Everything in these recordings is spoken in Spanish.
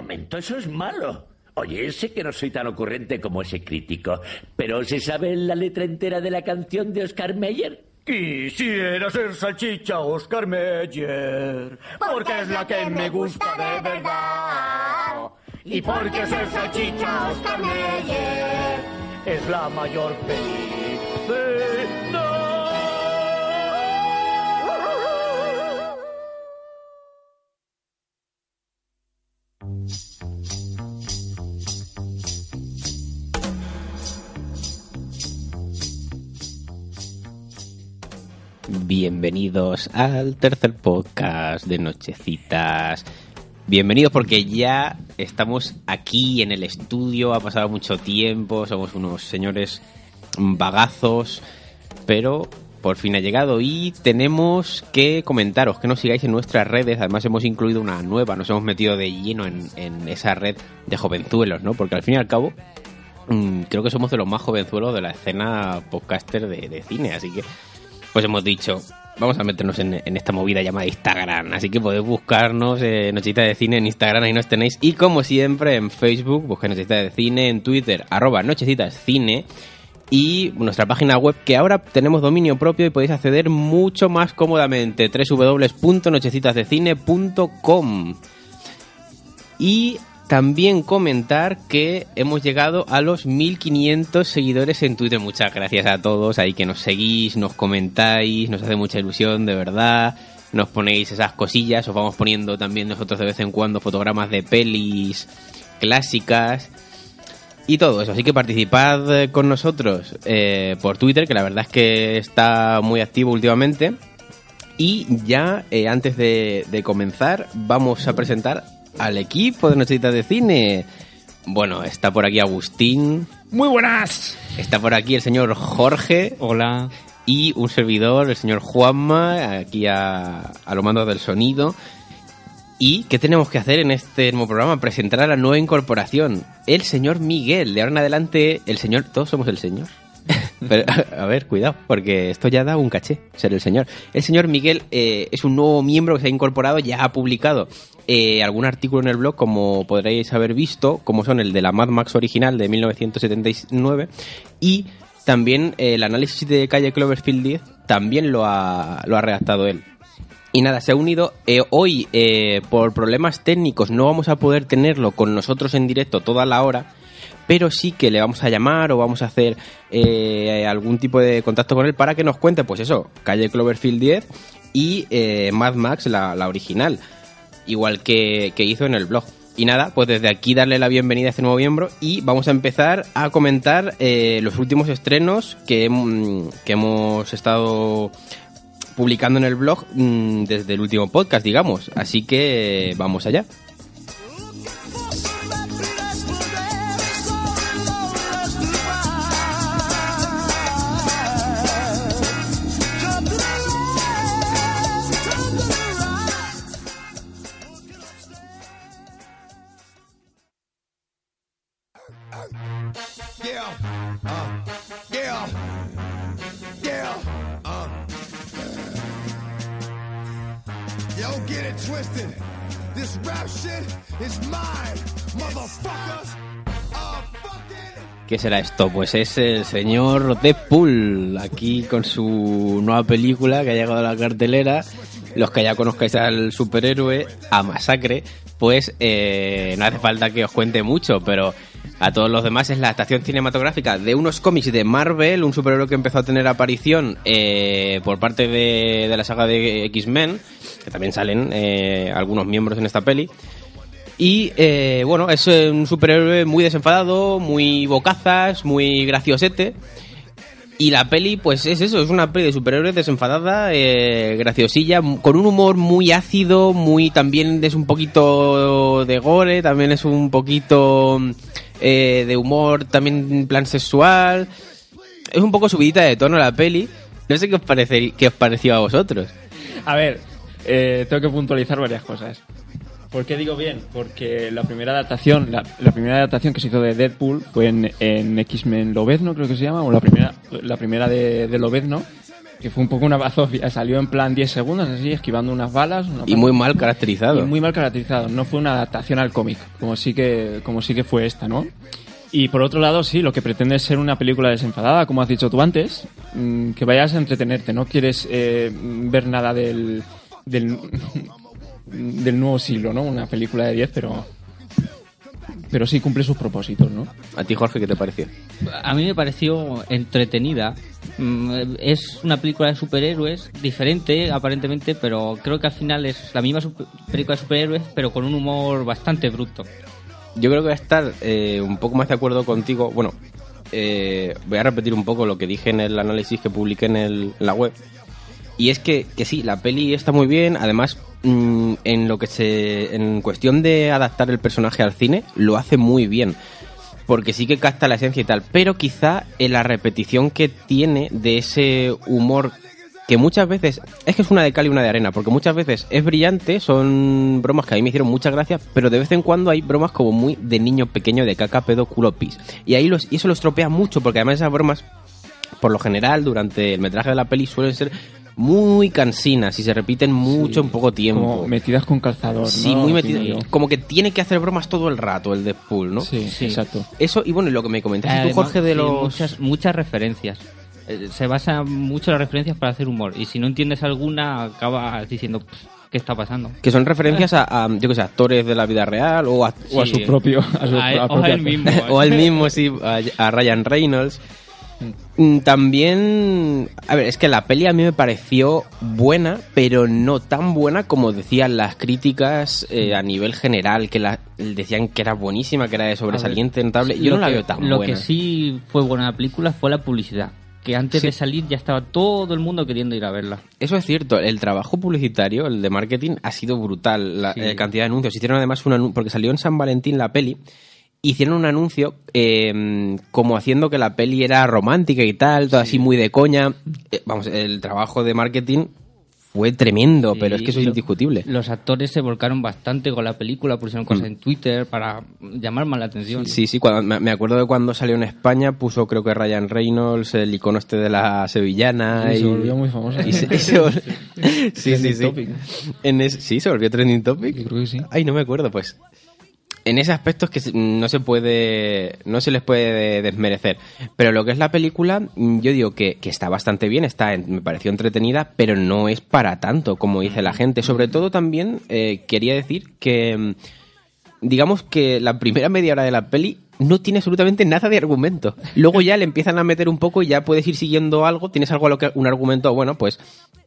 momento, eso es malo. Oye, sé que no soy tan ocurrente como ese crítico, pero ¿se sabe la letra entera de la canción de Oscar Meyer? Quisiera ser salchicha Oscar Meyer, porque es la que me gusta de verdad. Y porque ser salchicha Oscar Meyer es la mayor felicidad. Bienvenidos al tercer podcast de Nochecitas. Bienvenidos porque ya estamos aquí en el estudio, ha pasado mucho tiempo, somos unos señores vagazos, pero por fin ha llegado y tenemos que comentaros que nos sigáis en nuestras redes. Además hemos incluido una nueva, nos hemos metido de lleno en, esa red de jovenzuelos, ¿no? Porque al fin y al cabo mm, creo que somos de los más jovenzuelos de la escena podcaster de cine, así que pues hemos dicho, vamos a meternos en, esta movida llamada Instagram. Así que podéis buscarnos eh, de Cine en Instagram, ahí nos tenéis. Y como siempre en Facebook, busquéis Nochita de Cine, en Twitter, arroba Nochecitas Cine. Y nuestra página web que ahora tenemos dominio propio y podéis acceder mucho más cómodamente, www.nochecitasdecine.com. Y también comentar que hemos llegado a los 1500 seguidores en Twitter. Muchas gracias a todos ahí que nos seguís, nos comentáis, nos hace mucha ilusión, de verdad. Nos ponéis esas cosillas, os vamos poniendo también nosotros de vez en cuando fotogramas de pelis clásicas y todo eso. Así que participad con nosotros eh, por Twitter, que la verdad es que está muy activo últimamente. Y ya, eh, antes de, de comenzar, vamos a presentar al equipo de Nochecitas de Cine. Bueno, está por aquí Agustín. Muy buenas. Está por aquí el señor Jorge. Hola. Y un servidor, el señor Juanma, aquí a, a lo mando del sonido. ¿Y qué tenemos que hacer en este nuevo programa? Presentar a la nueva incorporación, el señor Miguel. De ahora en adelante, el señor, todos somos el señor. A ver, cuidado, porque esto ya da un caché, ser el señor. El señor Miguel eh, es un nuevo miembro que se ha incorporado, ya ha publicado eh, algún artículo en el blog, como podréis haber visto, como son el de la Mad Max original de 1979 y también eh, el análisis de calle Cloverfield 10 también lo ha, lo ha redactado él. Y nada, se ha unido. hoy, por problemas técnicos, no vamos a poder tenerlo con nosotros en directo toda la hora pero sí que le vamos a llamar o vamos a hacer eh, algún tipo de contacto con él para que nos cuente, pues eso, calle Cloverfield 10 y eh, Mad Max, la, original, igual que, hizo en el blog. Y nada, pues desde aquí darle la bienvenida a este nuevo miembro y vamos a empezar a comentar eh, los últimos estrenos que, mm, que hemos estado publicando en el blog mm, desde el último podcast, digamos. Así que vamos allá. ¿Qué será esto? Pues es el señor Deadpool, aquí con su nueva película que ha llegado a la cartelera. Los que ya conozcáis al superhéroe, a Masacre, pues eh, no hace falta que os cuente mucho, pero a todos los demás es la adaptación cinematográfica de unos cómics de Marvel, un superhéroe que empezó a tener aparición eh, por parte de, la saga de X-Men, que también salen eh, algunos miembros en esta peli. Y eh, bueno, es un superhéroe muy desenfadado, muy bocazas, muy graciosete. Y la peli, pues es eso, es una peli de superhéroes desenfadada, eh, graciosilla, con un humor muy ácido, muy también es un poquito de gore, también es un poquito eh, de humor, también en plan sexual. Es un poco subidita de tono la peli. No sé qué os, parece, qué os pareció a vosotros. A ver, tengo que puntualizar varias cosas. ¿Por qué digo bien? Porque la primera adaptación, la, primera adaptación que se hizo de Deadpool fue en, X-Men Lobezno, creo que se llama, o la primera, la primera de, de Lobezno. que fue un poco una bazofia. Salió en plan 10 segundos, así, esquivando unas balas. una Y muy mal caracterizado. y muy mal caracterizado. No fue una adaptación al cómic, como sí que, como sí que fue esta, ¿no? Y por otro lado, sí, lo que pretende es ser una película desenfadada, como has dicho tú antes, mm, que vayas a entretenerte, no quieres eh, ver nada del, del, del nuevo siglo, ¿no? Una película de 10, pero, pero sí cumple sus propósitos, ¿no? ¿A ti, Jorge, qué te pareció? A mí me pareció entretenida. Mm, Es una película de superhéroes, diferente aparentemente, pero creo que al final es la misma super- película de superhéroes, pero con un humor bastante bruto. Yo creo que voy a estar eh, un poco más de acuerdo contigo. Bueno, eh, voy a repetir un poco lo que dije en el análisis que publiqué en, el- en la web. Y es que, que sí, la peli está muy bien. Además, mm, en lo que se. En cuestión de adaptar el personaje al cine, lo hace muy bien. Porque sí que capta la esencia y tal. Pero quizá en la repetición que tiene de ese humor que muchas veces es que es una de cal y una de arena, porque muchas veces es brillante, son bromas que a mí me hicieron muchas gracias, pero de vez en cuando hay bromas como muy de niño pequeño de caca, pedo, culo, pis. Y ahí los, y eso lo estropea mucho, porque además esas bromas, por lo general, durante el metraje de la peli suelen ser muy cansinas y se repiten mucho en poco tiempo. Como metidas con calzador, Sí, ¿no? muy yo. Como que tiene que hacer bromas todo el rato el Deadpool, ¿no? Sí, exacto. Eso, y bueno, lo que me comentaste tú, Jorge, de sí, los... muchas, muchas referencias. Eh, Se basa mucho en las referencias para hacer humor. Y si no entiendes alguna, acabas diciendo, "Pff, ¿qué está pasando? Que son referencias a, a, yo que sé, actores de la vida real o a, O a Sí. su propio... A su A él- a o a él mismo. o al mismo, sí, a, a Ryan Reynolds. Mm, También, a ver, es que la peli a mí me pareció buena, pero no tan buena como decían las críticas eh, a nivel general, que la, decían que era buenísima, que era de sobresaliente, notable. Yo Lo no la que- veo tan Lo buena. que sí fue buena la película fue la publicidad. Que antes Sí. de salir ya estaba todo el mundo queriendo ir a verla. Eso es cierto, el trabajo publicitario, el de marketing, ha sido brutal. La Sí. eh, cantidad de anuncios. Hicieron además un anuncio, porque salió en San Valentín la peli, hicieron un anuncio eh, como haciendo que la peli era romántica y tal, todo así muy de coña. Eh, vamos, el trabajo de marketing fue tremendo, pero es que eso es indiscutible. Los actores se volcaron bastante con la película, pusieron cosas en Twitter para llamar más la atención. Mm. Sí, sí, cuando, me acuerdo de cuando salió en España, puso creo que Ryan Reynolds, el icono este de la sevillana. Y se volvió muy famosa. y se- y se vol- sí, sí, sí. topic. En es- sí, se volvió trending topic. Yo creo que sí. Ay, no me acuerdo, pues. En ese aspecto es que no se puede, no se les puede desmerecer. Pero lo que es la película, mm, yo digo que, que está bastante bien, está, en- me pareció entretenida, pero no es para tanto, como dice la gente. Sobre todo también eh, quería decir que, mm, digamos que la primera media hora de la peli no tiene absolutamente nada de argumento. Luego ya le empiezan a meter un poco y ya puedes ir siguiendo algo, tienes algo a lo que, un argumento, bueno, pues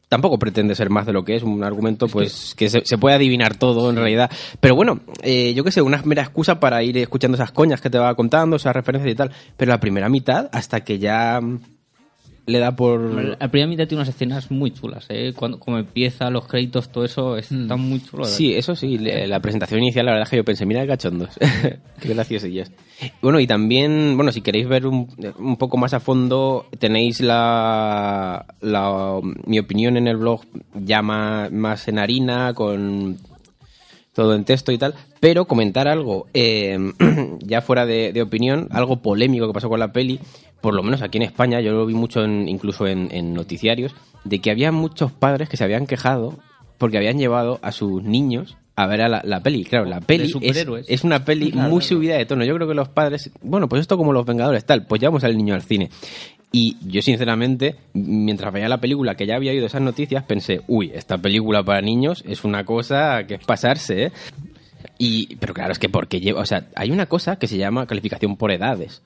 tampoco pretende ser más de lo que es, un argumento pues que, se, se puede adivinar todo en realidad. Pero bueno, eh, yo qué sé, una mera excusa para ir escuchando esas coñas que te va contando, esas referencias y tal. Pero la primera mitad, hasta que ya le da por... La primera mitad tiene unas escenas muy chulas, ¿eh? Cuando como empieza, los créditos, todo eso está muy chulo. Sí, eso sí, la presentación inicial, la verdad es que yo pensé, mira cachondos, qué graciosillos. Bueno, y también, bueno, si queréis ver un, un poco más a fondo, tenéis la, la- mi opinión en el blog ya más, más en harina, con todo en texto y tal, pero comentar algo, eh, ya fuera de, de opinión, algo polémico que pasó con la peli, por lo menos aquí en España, yo lo vi mucho en- incluso en, en noticiarios, de que había muchos padres que se habían quejado porque habían llevado a sus niños a ver a la, la peli. Claro, la peli es, es una peli muy subida de tono. Yo creo que los padres, bueno, pues esto como los Vengadores, tal, pues llevamos al niño al cine. Y yo, sinceramente, mientras veía la película, que ya había oído esas noticias, pensé, uy, esta película para niños es una cosa que es pasarse, ¿eh? Y, pero claro, es que porque lleva, o sea, hay una cosa que se llama calificación por edades.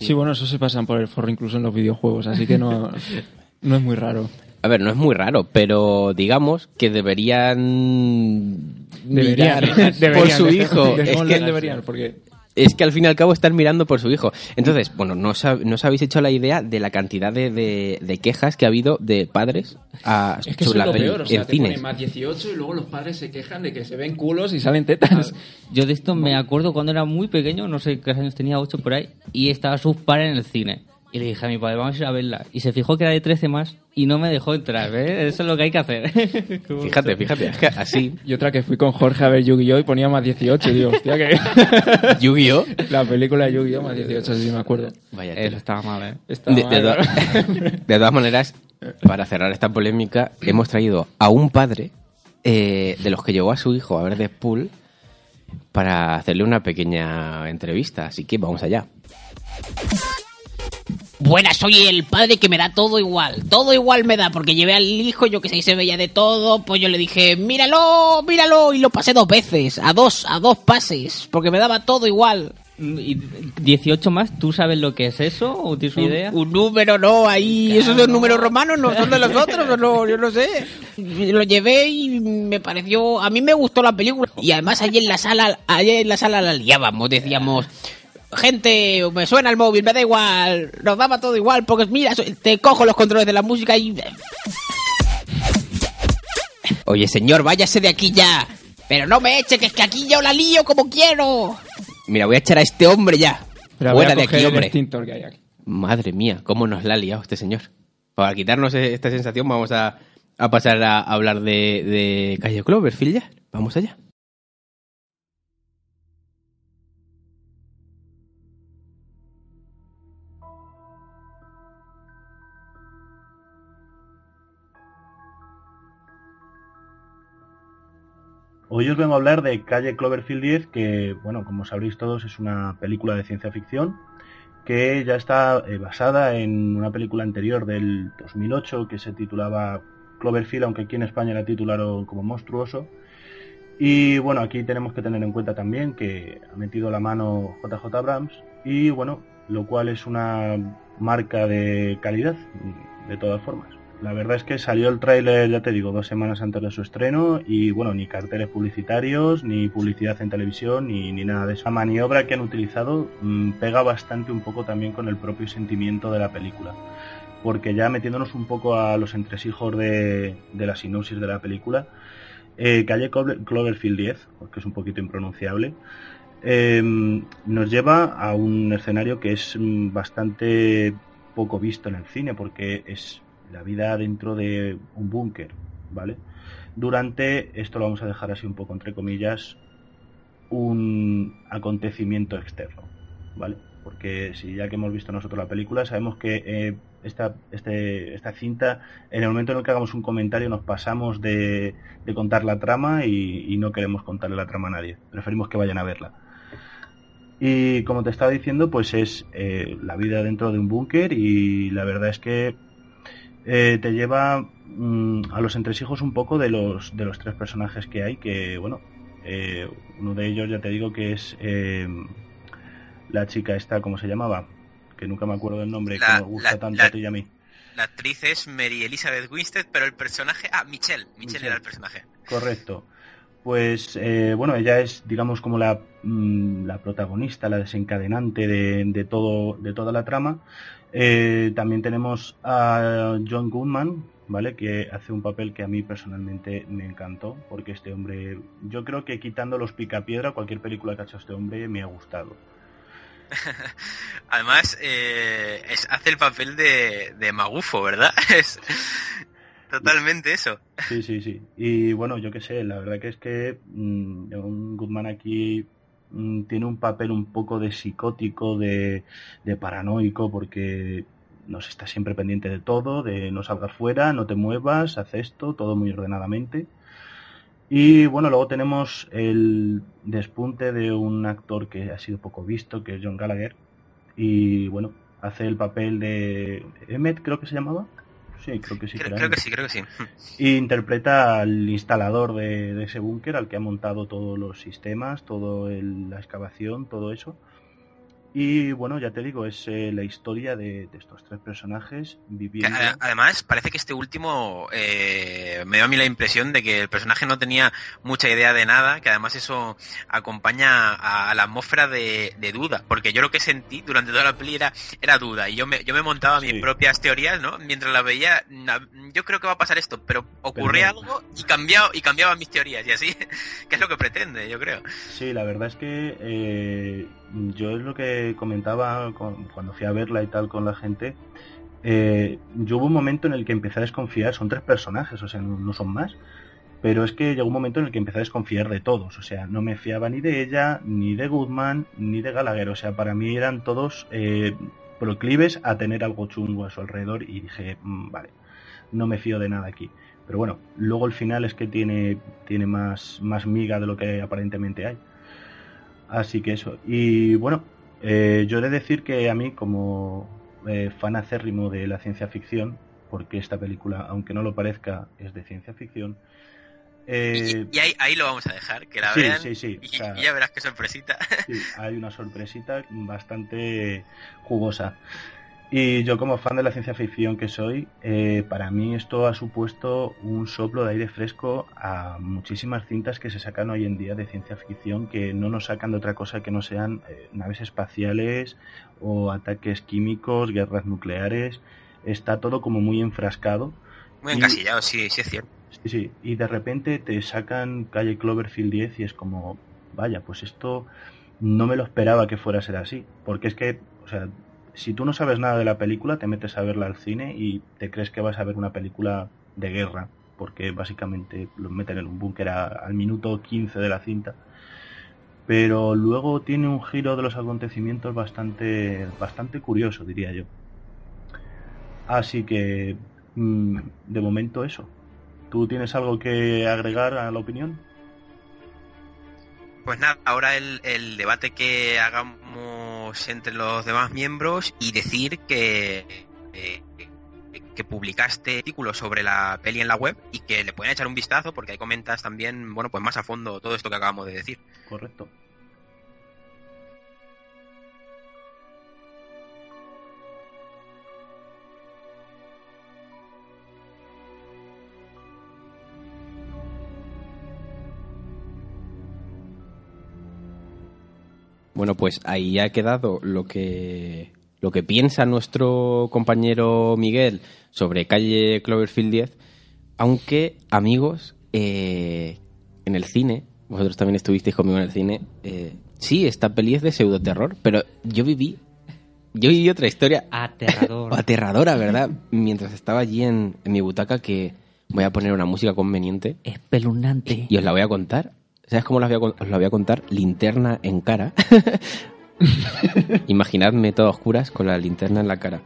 Sí, bueno, eso se pasan por el forro incluso en los videojuegos, así que no, no es muy raro. A ver, no es muy raro, pero digamos que deberían mirar por su hijo. Es que, deberían, porque es que al fin y al cabo están mirando por su hijo. Entonces, bueno, no os, no os habéis hecho la idea de la cantidad de, de- de quejas que ha habido de padres a, es que sobre eso es la lo peli peor, o sea, en te cines. ponen más 18 y luego los padres se quejan de que se ven culos y salen tetas. Yo de esto me acuerdo cuando era muy pequeño, no sé qué años tenía, 8 por ahí, y estaba sus padres en el cine. Y le dije a mi padre, vamos a ir a verla. Y se fijó que era de 13 más y no me dejó entrar, ¿ves? Eso es lo que hay que hacer. Fíjate, fíjate, es que así, Y otra que fui con Jorge a ver Yu-Gi-Oh! y ponía más 18 y digo, hostia, que... Yu-Gi-Oh! La película de Yu-Gi-Oh! más 18, sí me acuerdo. Vaya Eso estaba mal, ¿eh? Estaba De, de mal, to- de todas maneras, para cerrar esta polémica, hemos traído a un padre eh, de los que llevó a su hijo a ver Deadpool para hacerle una pequeña entrevista. Así que vamos allá. Buenas, soy el padre que me da todo igual. Todo igual me da, porque llevé al hijo, yo que sé, y se veía de todo. Pues yo le dije, míralo, míralo, y lo pasé dos veces, a dos, a dos pases, porque me daba todo igual. ¿Y 18 más? ¿Tú sabes lo que es eso? ¿O tienes una idea? Un número, no, ahí, esos son números romanos, no son de los otros, o no, yo no sé. Lo llevé y me pareció, a mí me gustó la película. Y además allí en la sala, allí en la sala la liábamos, decíamos, gente, me suena el móvil, me da igual, nos daba todo igual, porque mira, te cojo los controles de la música y... Oye, señor, váyase de aquí ya. Pero no me eche, que es que aquí yo la lío como quiero. Mira, voy a echar a este hombre ya. Pero Fuera de aquí, hombre. que hay aquí. Madre mía, cómo nos la ha liado este señor. Para quitarnos e- esta sensación, vamos a, a pasar a hablar de, de Calle Cloverfield ya. Vamos allá. Hoy os vengo a hablar de Calle Cloverfield 10, que, bueno, como sabréis todos, es una película de ciencia ficción que ya está eh, basada en una película anterior del 2008 que se titulaba Cloverfield, aunque aquí en España la titularon como Monstruoso. Y bueno, aquí tenemos que tener en cuenta también que ha metido la mano JJ Abrams y bueno, lo cual es una marca de calidad, de todas formas. La verdad es que salió el tráiler, ya te digo, dos semanas antes de su estreno y bueno, ni carteles publicitarios, ni publicidad en televisión, ni, ni nada de eso. La maniobra que han utilizado mm, pega bastante un poco también con el propio sentimiento de la película. Porque ya metiéndonos un poco a los entresijos de, de la sinopsis de la película, eh, Calle Clover- Cloverfield 10, que es un poquito impronunciable, eh, nos lleva a un escenario que es mm, bastante poco visto en el cine porque es la vida dentro de un búnker, ¿vale? Durante, esto lo vamos a dejar así un poco entre comillas, un acontecimiento externo, ¿vale? Porque si ya que hemos visto nosotros la película, sabemos que eh, esta, este, esta cinta, en el momento en el que hagamos un comentario, nos pasamos de, contar la trama y, y no queremos contarle la trama a nadie. Preferimos que vayan a verla. Y como te estaba diciendo, pues es eh, la vida dentro de un búnker y la verdad es que eh, te lleva mm, a los entresijos un poco de los, de los tres personajes que hay, que bueno, eh, uno de ellos ya te digo que es eh, la chica esta, ¿cómo se llamaba? Que nunca me acuerdo del nombre, La- que nos gusta la- tanto la- a ti y a mí. La actriz es Mary Elizabeth Winstead, pero el personaje. Ah, Michelle. Michelle, Michelle. era el personaje. Correcto. Pues eh, bueno, ella es, digamos, como la, mm, la protagonista, la desencadenante de, de todo, de toda la trama. Eh, también tenemos a John Goodman, ¿vale? Que hace un papel que a mí personalmente me encantó, porque este hombre, yo creo que quitando los picapiedra, cualquier película que ha hecho este hombre me ha gustado. Además, eh, es- hace el papel de, de magufo, ¿verdad? Es totalmente eso. Sí, sí, sí. Y bueno, yo qué sé, la verdad que es que mm, John Goodman aquí mm, tiene un papel un poco de psicótico, de, de paranoico, porque nos está siempre pendiente de todo, de no salgas fuera, no te muevas, haz esto, todo muy ordenadamente. Y bueno, luego tenemos el despunte de un actor que ha sido poco visto, que es John Gallagher. Y bueno, hace el papel de Emmet, creo que se llamaba. Sí, creo que sí. Creo, que sí, creo que sí. Y interpreta al instalador de, de ese búnker, al que ha montado todos los sistemas, toda la excavación, todo eso. Y bueno, ya te digo, es eh, la historia de, de estos tres personajes viviendo. Además, parece que este último eh, me dio a mí la impresión de que el personaje no tenía mucha idea de nada, que además eso acompaña a, a la atmósfera de, de duda, porque yo lo que sentí durante toda la peli era, era duda, y yo me, yo me montaba mis propias teorías, ¿no? Mientras la veía, yo creo que va a pasar esto, pero ocurría algo y cambiaba, y cambiaba mis teorías, y así, que es lo que pretende, yo creo. Sí, la verdad es que eh, yo es lo que comentaba con- cuando fui a verla y tal con la gente. eh, yo hubo un momento en el que empecé a desconfiar, son tres personajes, o sea, no, son más, pero es que llegó un momento en el que empecé a desconfiar de todos, o sea, no me fiaba ni de ella, ni de Goodman, ni de Gallagher, o sea, para mí eran todos eh, proclives a tener algo chungo a su alrededor y dije, "Mm, vale. no me fío de nada aquí. Pero bueno, luego el final es que tiene, tiene más, más miga de lo que aparentemente hay. Así que eso. Y bueno, eh, yo he de decir que a mí, como eh, fan acérrimo de la ciencia ficción, porque esta película, aunque no lo parezca, es de ciencia ficción. eh, Y, y ahí, ahí lo vamos a dejar, que la Sí, vean. sí, sí, Y, o sea- y ya verás qué sorpresita. Sí, hay una sorpresita bastante jugosa. Y yo como fan de la ciencia ficción que soy, eh, para mí esto ha supuesto un soplo de aire fresco a muchísimas cintas que se sacan hoy en día de ciencia ficción que no nos sacan de otra cosa que no sean eh, naves espaciales o ataques químicos, guerras nucleares. Está todo como muy enfrascado. Muy Y- encasillado, sí, sí es cierto. Sí, sí, y de repente te sacan calle Cloverfield 10 y es como, vaya, pues esto no me lo esperaba que fuera a ser así. Porque es que, o sea, si tú no sabes nada de la película, te metes a verla al cine y te crees que vas a ver una película de guerra, porque básicamente lo meten en un búnker al minuto 15 de la cinta. Pero luego tiene un giro de los acontecimientos bastante, bastante curioso, diría yo. Así que, mm, de momento eso. ¿Tú tienes algo que agregar a la opinión? Pues nada, ahora el, el debate que hagamos entre los demás miembros y decir que, eh, que publicaste artículos sobre la peli en la web y que le pueden echar un vistazo porque ahí comentas también, bueno, pues más a fondo todo esto que acabamos de decir. Correcto. Bueno, pues ahí ha quedado lo que lo que piensa nuestro compañero Miguel sobre calle Cloverfield 10, aunque amigos eh, en el cine, vosotros también estuvisteis conmigo en el cine, eh, sí, esta peli es de pseudoterror, pero yo viví yo viví otra historia Aterrador. aterradora, ¿verdad? Mientras estaba allí en, en mi butaca que voy a poner una música conveniente Espeluznante. y os la voy a contar. ¿Sabes cómo la voy a os la voy a contar? Linterna en cara. Imaginadme todas oscuras con la linterna en la cara.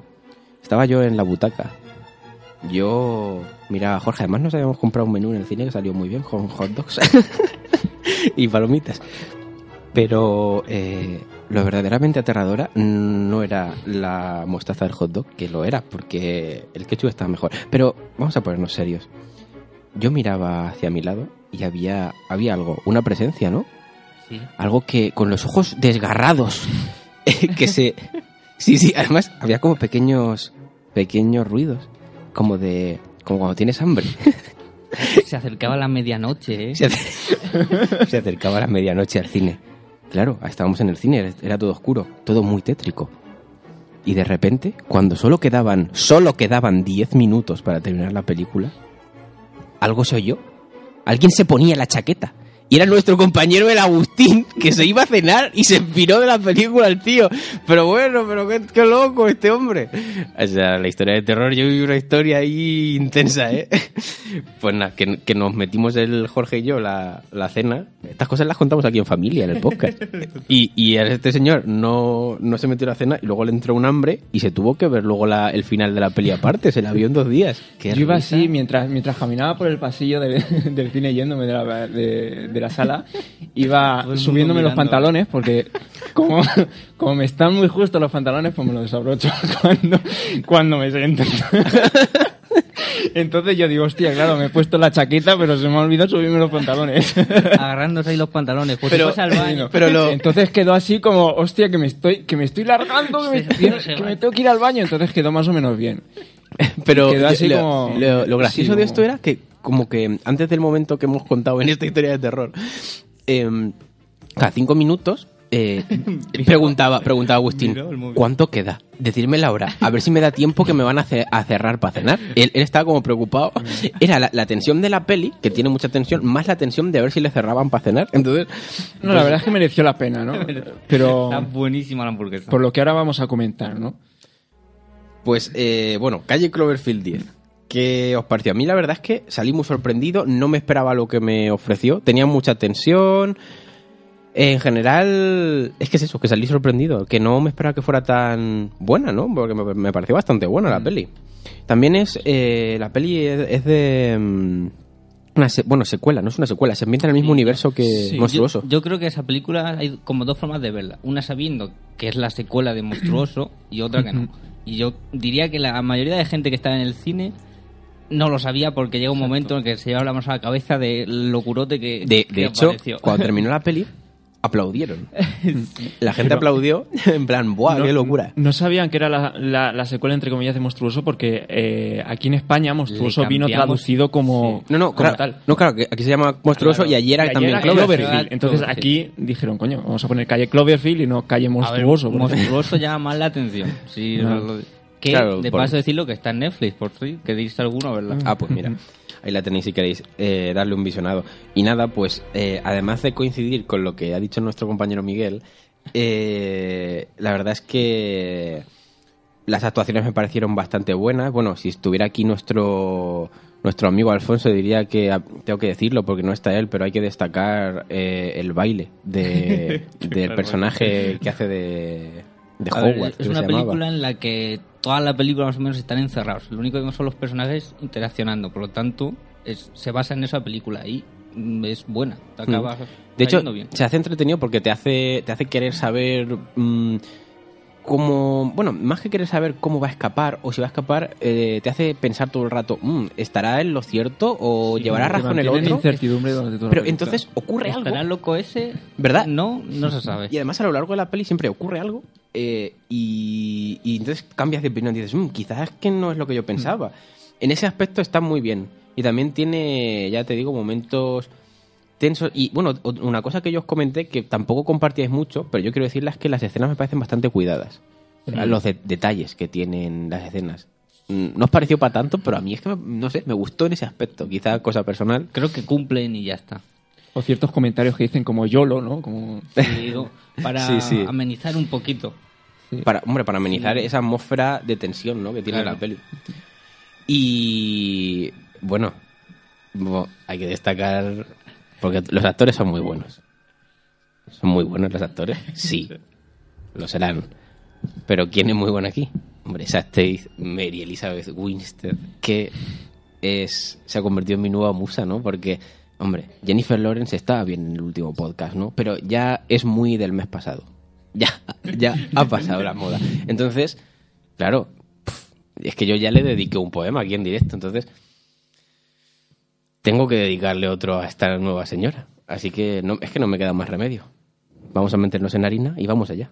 Estaba yo en la butaca. Yo miraba a Jorge. Además nos habíamos comprado un menú en el cine que salió muy bien con hot dogs y palomitas. Pero eh, lo verdaderamente aterradora no era la mostaza del hot dog, que lo era, porque el ketchup estaba mejor. Pero vamos a ponernos serios. Yo miraba hacia mi lado y había, había algo, una presencia, ¿no? Sí. Algo que con los ojos desgarrados, que se... Sí, sí, además había como pequeños, pequeños ruidos, como de... como cuando tienes hambre. Se acercaba la medianoche, ¿eh? Se, acer- se acercaba a la medianoche al cine. Claro, estábamos en el cine, era- era todo oscuro, todo muy tétrico. Y de repente, cuando solo quedaban, solo quedaban 10 minutos para terminar la película, algo se oyó. Alguien se ponía la chaqueta. Y era nuestro compañero el Agustín, que se iba a cenar y se inspiró de la película el tío. Pero bueno, pero qué, qué loco este hombre. O sea, la historia de terror, yo viví una historia ahí intensa, ¿eh? Pues nada, que, que nos metimos el Jorge y yo la, la cena. Estas cosas las contamos aquí en familia, en el podcast. Y, y a este señor no, no se metió a la cena y luego le entró un hambre y se tuvo que ver luego la- el final de la peli aparte. Se la vio en dos días. Qué Yo iba risa. así mientras, mientras caminaba por el pasillo de- del cine yéndome de la, de, de la sala, iba subiéndome los pantalones porque como, como me están muy justos los pantalones, pues me los desabrocho cuando, cuando me siento. Entonces yo digo, hostia, claro, me he puesto la chaqueta, pero se me ha olvidado subirme los pantalones. Agarrándose ahí los pantalones. Pues Pero- al baño. pero lo- Entonces quedó así como, hostia, que me estoy, que me estoy largando, que me, que se me tengo que ir al baño. Entonces quedó más o menos bien. Pero Quedó así lo, como- lo- lo gracioso sí, de como- esto era que, como que antes del momento que hemos contado en esta historia de terror, eh, cada cinco minutos eh, preguntaba, preguntaba Agustín. ¿cuánto queda? Decirme la hora, a ver si me da tiempo que me van a, ce- a cerrar para cenar. Él, él estaba como preocupado. Era la, la tensión de la peli, que tiene mucha tensión, más la tensión de ver si le cerraban para cenar. Entonces, No, la verdad es que mereció la pena, ¿no? Pero Está buenísima la hamburguesa. por lo que ahora vamos a comentar, ¿no? Pues eh, bueno, calle Cloverfield 10. ¿Qué os pareció? A mí la verdad es que salí muy sorprendido, no me esperaba lo que me ofreció, tenía mucha tensión. En general, es que es eso, que salí sorprendido, que no me esperaba que fuera tan buena, ¿no? Porque me, me pareció bastante buena la peli. También es. eh, la peli es, es de. mm, Una se- bueno, secuela, no es una secuela, se ambienta en el mismo universo que Sí, Monstruoso. Yo, yo creo que esa película hay como dos formas de verla. Una sabiendo que es la secuela de Monstruoso y otra que no. Y yo diría que la mayoría de gente que está en el cine no lo sabía porque llega un momento en que se lleva la mano a la cabeza de locurote que, De, que de hecho, apareció. cuando terminó la peli, aplaudieron. La gente aplaudió en plan, ¡buah, qué locura! No sabían que era la, la- la secuela, entre comillas, de Monstruoso, porque eh, aquí en España Monstruoso vino traducido como, No, no, como claro, tal. no, claro, que aquí se llama Monstruoso Claro. y allí era también era Cloverfield. Cloverfield. Entonces Cloverfield. aquí dijeron, coño, vamos a poner calle Cloverfield y no calle ver, Monstruoso. monstruoso llama más la atención. Sí, No. lo- que Claro, de por- paso decirlo que está en Netflix, por si queréis alguno, ¿verdad? Ah, pues mira, ahí la tenéis si queréis eh, darle un visionado. Y nada, pues eh, además de coincidir con lo que ha dicho nuestro compañero Miguel, eh, la verdad es que las actuaciones me parecieron bastante buenas. Bueno, si estuviera aquí nuestro nuestro amigo Alfonso diría que ah, tengo que decirlo porque no está él, pero hay que destacar eh, el baile de, del personaje que hace de, de ver, Hogwarts. es una película en la que toda la película más o menos están encerrados. Lo único que vemos son los personajes interaccionando. Por lo tanto, es- se basa en esa película y mm, es buena. Te acaba De hecho, bien. se hace entretenido porque te hace, te hace querer saber mm, cómo. Bueno, más que querer saber cómo va a escapar o si va a escapar, eh, te hace pensar todo el rato: mm, ¿estará en lo cierto o llevará Te razón el otro? incertidumbre durante toda la Pero entonces ocurre algo. ¿Estará loco ese? ¿Verdad? No, no se sabe. Y además a lo largo de la peli siempre ocurre algo eh, y, y entonces cambias de opinión y dices, "Mm, quizás que no es lo que yo pensaba. En ese aspecto está muy bien. Y también tiene, ya te digo, momentos tensos. Y bueno, una cosa que yo os comenté que tampoco compartíais mucho, pero yo quiero decirles que las escenas me parecen bastante cuidadas. Los de- detalles que tienen las escenas. Mm, No os pareció para tanto, pero a mí es que, me- no sé, me gustó en ese aspecto. Quizá cosa personal. Creo que cumplen y ya está. O ciertos comentarios que dicen como YOLO, ¿no? Como... Digo, para Sí, sí. amenizar un poquito. Para, hombre, para amenizar esa atmósfera de tensión ¿no? que tiene Claro. la peli. Y bueno, hay que destacar, porque los actores son muy buenos. ¿Son muy buenos los actores? Sí, lo serán. Pero ¿quién es muy bueno aquí? Hombre, esa Mary Elizabeth Winstead, que es, se ha convertido en mi nueva musa, ¿no? Porque, hombre, Jennifer Lawrence estaba bien en el último podcast, ¿no? Pero ya es muy del mes pasado. Ya, ya ha pasado la moda. Entonces, claro, es que yo ya le dediqué un poema aquí en directo, entonces tengo que dedicarle otro a esta nueva señora. Así que no, es que no me queda más remedio. Vamos a meternos en harina y vamos allá.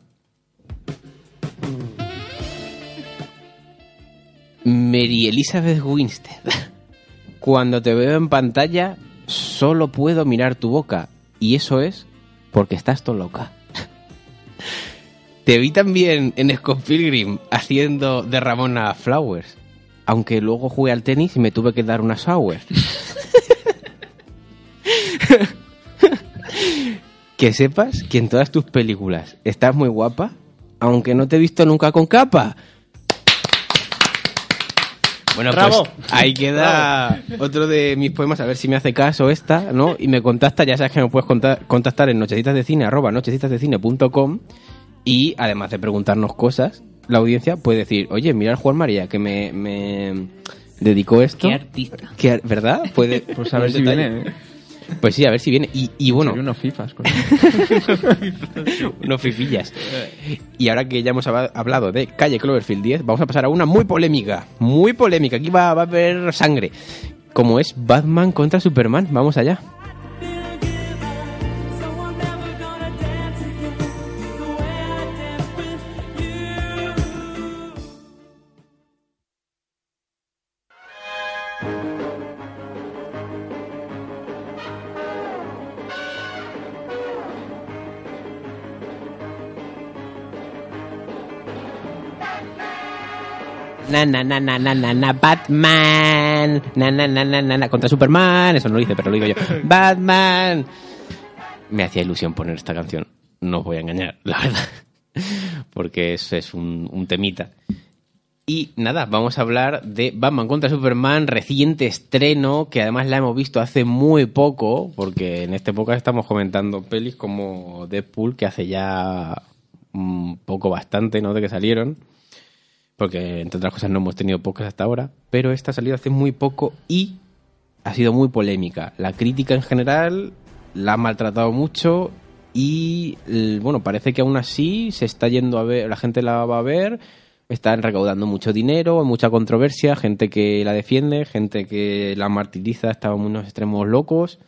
Mary Elizabeth Winstead. Cuando te veo en pantalla, solo puedo mirar tu boca. Y eso es porque estás todo loca. Te vi también en Scott Pilgrim haciendo de Ramona Flowers. Aunque luego jugué al tenis y me tuve que dar una sour. que sepas que en todas tus películas estás muy guapa, aunque no te he visto nunca con capa. Bueno, Bravo. pues ahí queda otro de mis poemas, a ver si me hace caso esta, ¿no? Y me contacta, ya sabes que me puedes contactar en nochecitasdecine, arroba nochecitasdecine.com y además de preguntarnos cosas, la audiencia puede decir, oye, mira al Juan María que me, me dedicó esto. Qué artista. ¿Verdad? Puede, Pues a ver si viene. Pues sí, a ver si viene. Y, y bueno, Sería unos fifas. con- unos fifillas. Y ahora que ya hemos hab- hablado de Calle Cloverfield 10, vamos a pasar a una muy polémica. Muy polémica. Aquí va, va a haber sangre. Como es Batman contra Superman. Vamos allá. Na, na, na, na, na, na, na, Batman. Na, na, na, na, na, na, contra Superman. Eso no lo dice, pero lo digo yo. Batman. Me hacía ilusión poner esta canción. No os voy a engañar, la verdad. Porque es, es un, un temita. Y nada, vamos a hablar de Batman contra Superman, reciente estreno, que además la hemos visto hace muy poco, porque en esta época estamos comentando pelis como Deadpool, que hace ya un poco bastante, ¿no? De que salieron. Porque entre otras cosas no hemos tenido pocas hasta ahora, pero esta ha salido hace muy poco y ha sido muy polémica. La crítica en general la ha maltratado mucho y bueno, parece que aún así se está yendo a ver, la gente la va a ver, están recaudando mucho dinero, mucha controversia, gente que la defiende, gente que la martiriza, estaban unos extremos locos.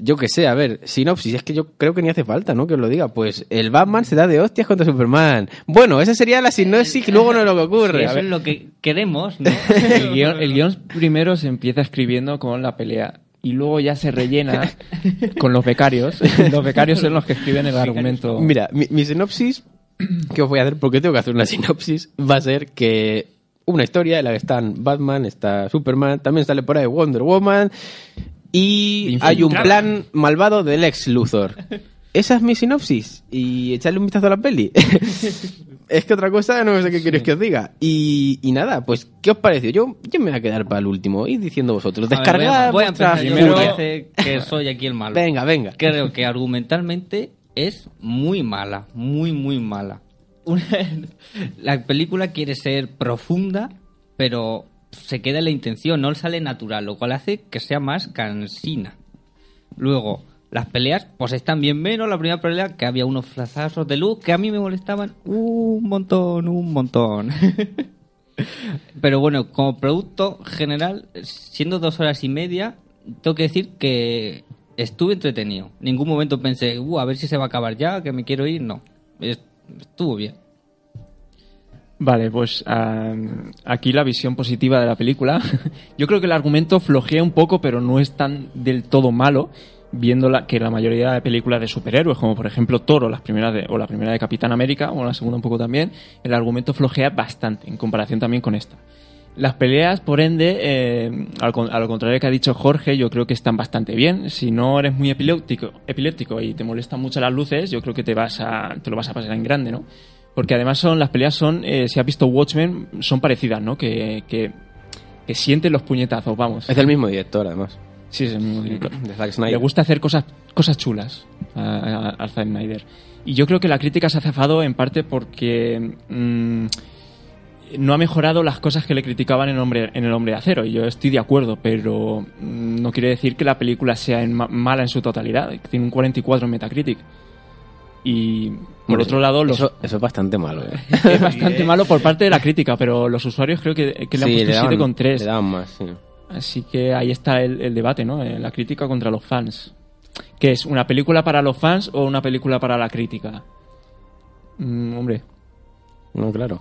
Yo que sé, a ver, sinopsis, es que yo creo que ni hace falta, ¿no? Que os lo diga. Pues el Batman se da de hostias contra Superman. Bueno, esa sería la sinopsis que luego no es lo que ocurre. Sí, A eso ver. es lo que queremos, ¿no? El guion, el guion primero se empieza escribiendo con la pelea y luego ya se rellena con los becarios. Los becarios son los que escriben el argumento. Mira, mi, mi sinopsis, que os voy a hacer? Porque tengo que hacer una sinopsis. Va a ser que una historia en la que están Batman, está Superman, también sale por ahí Wonder Woman y hay un plan malvado del ex Luthor. Esa es mi sinopsis. Y echarle un vistazo a la peli. es que otra cosa no sé qué queréis que os diga. Y, y nada, pues, ¿qué os pareció? Yo, yo me voy a quedar para el último. Ir diciendo vosotros. Descargad voy a, voy a empezar furia. que parece que soy aquí el malo. Venga, venga. Creo que argumentalmente es muy mala, muy, muy mala. Una- la película quiere ser profunda, pero se queda en la intención, no le sale natural, lo cual hace que sea más cansina. Luego, las peleas, pues están bien menos. La primera pelea, que había unos flashazos de luz que a mí me molestaban un montón, un montón. Pero bueno, como producto general, siendo dos horas y media, tengo que decir que estuve entretenido. Ningún momento pensé, "Uh, a ver si se va a acabar ya, que me quiero ir. No, Es- estuvo bien. Vale, pues ah, aquí la visión positiva de la película. Yo creo que el argumento flojea un poco, pero no es tan del todo malo, viendo la, que la mayoría de películas de superhéroes, como por ejemplo Toro, las primeras de, o la primera de Capitán América, o la segunda un poco también, el argumento flojea bastante, en comparación también con esta. Las peleas, por ende, eh, a lo contrario que ha dicho Jorge, yo creo que están bastante bien. Si no eres muy epiléptico, epiléptico y te molestan mucho las luces, yo creo que te vas a, te lo vas a pasar en grande, ¿no? Porque además son, las peleas son, eh, si has visto Watchmen, son parecidas, ¿no? Que, que, que sienten los puñetazos, vamos. Es el mismo director, además. Sí, es el mismo director. De Zack Snyder. Le gusta hacer cosas, cosas chulas a, a- Zack Snyder. Y yo creo que la crítica se ha zafado en parte porque mm, no ha mejorado las cosas que le criticaban en el, hombre, en el Hombre de Acero. Y yo estoy de acuerdo, pero mm, no quiere decir que la película sea en ma- mala en su totalidad. Tiene un 44 en Metacritic. Y por Hombre, otro lado, los, Eso, eso es bastante malo, ¿eh? es bastante malo por parte de la crítica, pero los usuarios creo que, que le han Sí, puesto daban- 7,3. Le daban más, sí. Así que ahí está el, el debate, ¿no? Eh, La crítica contra los fans. ¿Qué es? ¿Una película para los fans o una película para la crítica? Mm, hombre, No, claro.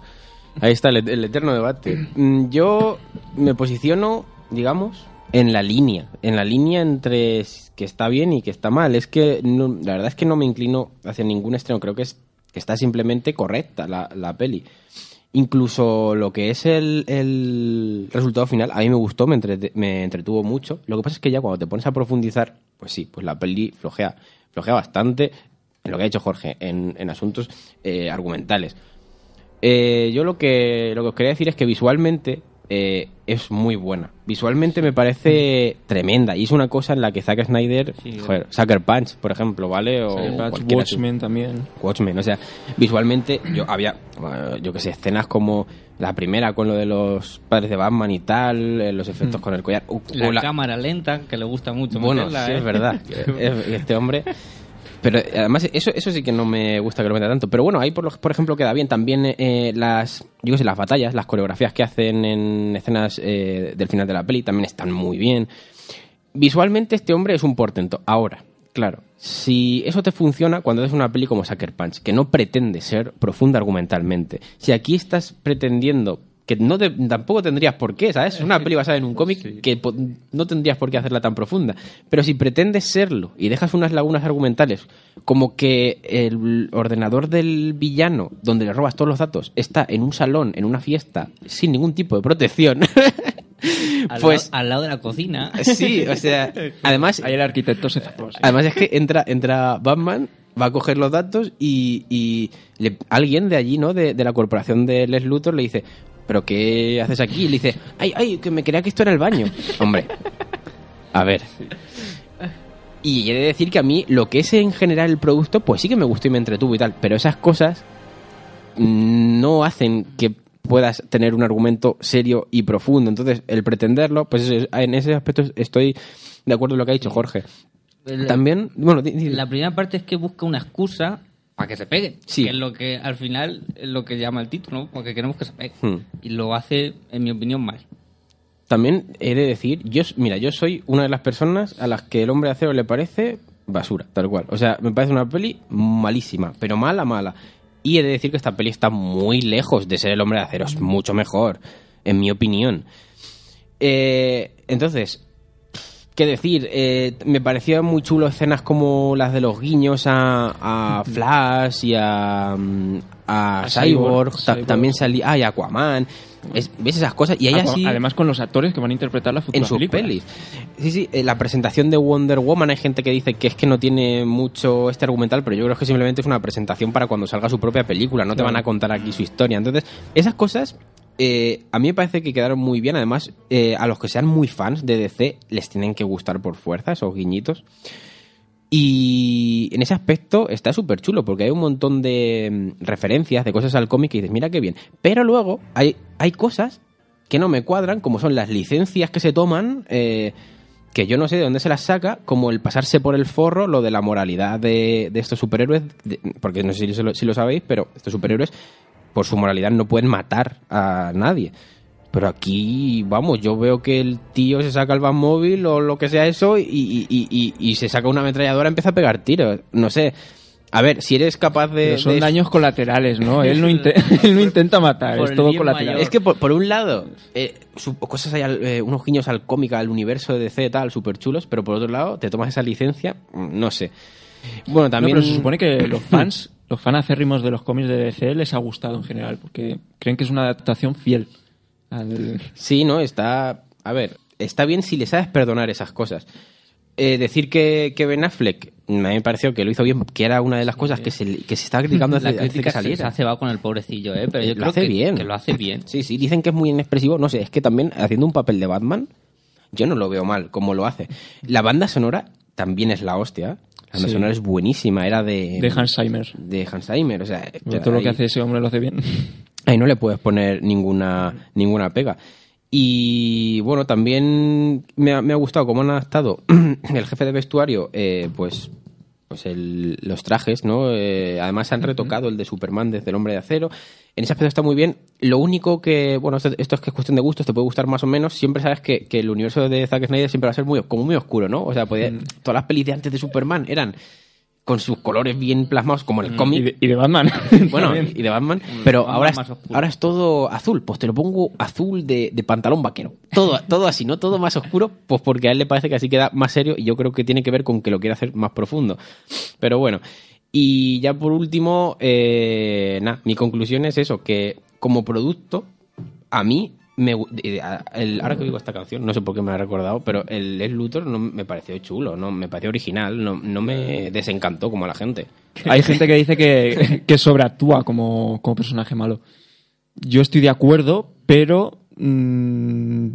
Ahí está el, el eterno debate. Mm, Yo me posiciono, digamos, en la línea. En la línea entre que está bien y que está mal. Es que la verdad es que no me inclino hacia ningún extremo. Creo que, es, que está simplemente correcta la, la peli. Incluso lo que es el, el resultado final, a mí me gustó, me, me entretuvo mucho. Lo que pasa es que ya cuando te pones a profundizar, pues sí, pues la peli flojea, flojea bastante en lo que ha hecho Jorge, en, en asuntos eh, argumentales. Eh, yo lo que, lo que os quería decir es que visualmente eh, es muy buena. Visualmente me parece tremenda y es una cosa en la que Zack Snyder, joder, Sucker Punch, por ejemplo, ¿vale? O Sucker Punch, así. Watchmen también. Watchmen, o sea, visualmente yo había, bueno, yo que sé, escenas como la primera con lo de los padres de Batman y tal, eh, los efectos con el collar. o- La, o la- cámara lenta, que le gusta mucho. bueno, meterla, sí, ¿eh? es verdad. Es- este hombre. Pero eh, además, eso, eso sí que no me gusta que lo meta tanto. Pero bueno, ahí por, por ejemplo queda bien también eh, las, yo sé, las batallas, las coreografías que hacen en escenas eh, del final de la peli también están muy bien. Visualmente este hombre es un portento. Ahora, claro, si eso te funciona cuando haces una peli como Sucker Punch, que no pretende ser profunda argumentalmente, si aquí estás pretendiendo que no te- tampoco tendrías por qué, ¿sabes? Es una peli basada en un cómic que no tendrías por qué hacerla tan profunda. Pero si pretendes serlo y dejas unas lagunas argumentales, como que el ordenador del villano, donde le robas todos los datos, está en un salón, en una fiesta, sin ningún tipo de protección, Al, pues lado, al lado de la cocina. sí, o sea, además Ahí el arquitecto se zafó. sí. Además es que entra, entra Batman, va a coger los datos y, y le- alguien de allí, ¿no? De, de la corporación de Les Luthor le dice, ¿pero qué haces aquí? Y le dice, ay, ay, que me creía que esto era el baño. Hombre, a ver. Y he de decir que a mí lo que es en general el producto, pues sí que me gustó y me entretuvo y tal, pero esas cosas no hacen que puedas tener un argumento serio y profundo. Entonces, el pretenderlo, pues en ese aspecto estoy de acuerdo con lo que ha dicho Jorge. También, bueno, La primera parte es que busca una excusa para que se pegue. Sí. Que es lo que al final es lo que llama el título, ¿no? Porque queremos que se pegue. Hmm. Y lo hace, en mi opinión, mal. también he de decir, yo, mira, yo soy una de las personas a las que el hombre de acero le parece basura, tal cual. O sea, me parece una peli malísima, pero mala, mala. Y he de decir que esta peli está muy lejos de ser el hombre de acero, es mucho mejor, en mi opinión. Eh, entonces, ¿qué decir? Eh, me parecían muy chulo escenas como las de los guiños a, a Flash y a, mm, a, A Cyborg. Cyborg, Ta- Cyborg. También salía. Ah, y Aquaman. Es- ¿Ves esas cosas? Y Ah, así Además con los actores que van a interpretar la futura en sus pelis. Sí, sí, eh, la presentación de Wonder Woman hay gente que dice que es que no tiene mucho este argumental, pero yo creo que simplemente es una presentación para cuando salga su propia película, no te van a contar aquí su historia. Entonces, esas cosas eh, a mí me parece que quedaron muy bien. Además, eh, a los que sean muy fans de DC les tienen que gustar por fuerza esos guiñitos. Y en ese aspecto está súper chulo porque hay un montón de mm, referencias, de cosas al cómic que dices, mira qué bien. Pero luego hay, hay cosas que no me cuadran, como son las licencias que se toman, eh, que yo no sé de dónde se las saca, como el pasarse por el forro, lo de la moralidad de, estos superhéroes, porque no sé si lo sabéis, pero estos superhéroes, por su moralidad, no pueden matar a nadie. Pero aquí, vamos, yo veo que el tío se saca el móvil o lo que sea eso y, y- y- se saca una ametralladora y empieza a pegar tiros. No sé. A ver, si eres capaz de... Pero son de- daños colaterales, ¿no? Él no, él no intenta matar, Por es todo colateral. mayor. Es que por, por un lado, eh, su- cosas hay, al- eh, unos guiños al cómic, al universo de DC tal, súper chulos, pero por otro lado, te tomas esa licencia, no sé. Bueno, No, también... pero se supone que los fans, los fan acérrimos de los cómics de DC les ha gustado en general, porque creen que es una adaptación fiel al... Sí, no, está... A ver, está bien si le sabes perdonar esas cosas. Eh, decir que, que Ben Affleck, a mí me pareció que lo hizo bien, que era una de las cosas que se, que se estaba criticando La desde, desde crítica que se, se saliera. ha cebado con el pobrecillo, ¿eh? Pero yo Lo creo hace que, bien. que lo hace bien. Sí, sí, dicen que es muy inexpresivo. No sé, es que también haciendo un papel de Batman, yo no lo veo mal como lo hace. La banda sonora también es la hostia. La banda Sí. sonora es buenísima, era de... de Hans Zimmer. De Hans Zimmer, o sea... Todo lo que hace ese hombre lo hace bien. Ahí no le puedes poner ninguna, ninguna pega. Y bueno, también me ha, me ha gustado cómo han adaptado el jefe de vestuario, eh, pues, pues el- los trajes, ¿no? Eh, además han retocado el de Superman desde el Hombre de Acero. En ese aspecto está muy bien. Lo único que, bueno, esto, esto es que es cuestión de gustos, te puede gustar más o menos. Siempre sabes que, que el universo de Zack Snyder siempre va a ser muy, como muy oscuro, ¿no? O sea, podía- todas las pelis de antes de Superman eran con sus colores bien plasmados, como el cómic. Y de, y de Batman. Bueno, y de Batman, pero Batman ahora es, ahora es todo azul. Pues te lo pongo azul de, de pantalón vaquero. Todo, todo así, ¿no? Todo más oscuro, pues porque a él le parece que así queda más serio y yo creo que tiene que ver con que lo quiere hacer más profundo. Pero bueno, y ya por último, eh, nada, mi conclusión es eso, que como producto, a mí, me, el- ahora que digo esta canción, no sé por qué me ha recordado, pero el Les Luthor no me pareció chulo, no me pareció original, no, no me desencantó como a la gente. Hay gente que dice que, que sobreactúa como, como personaje malo. Yo estoy de acuerdo, pero mm,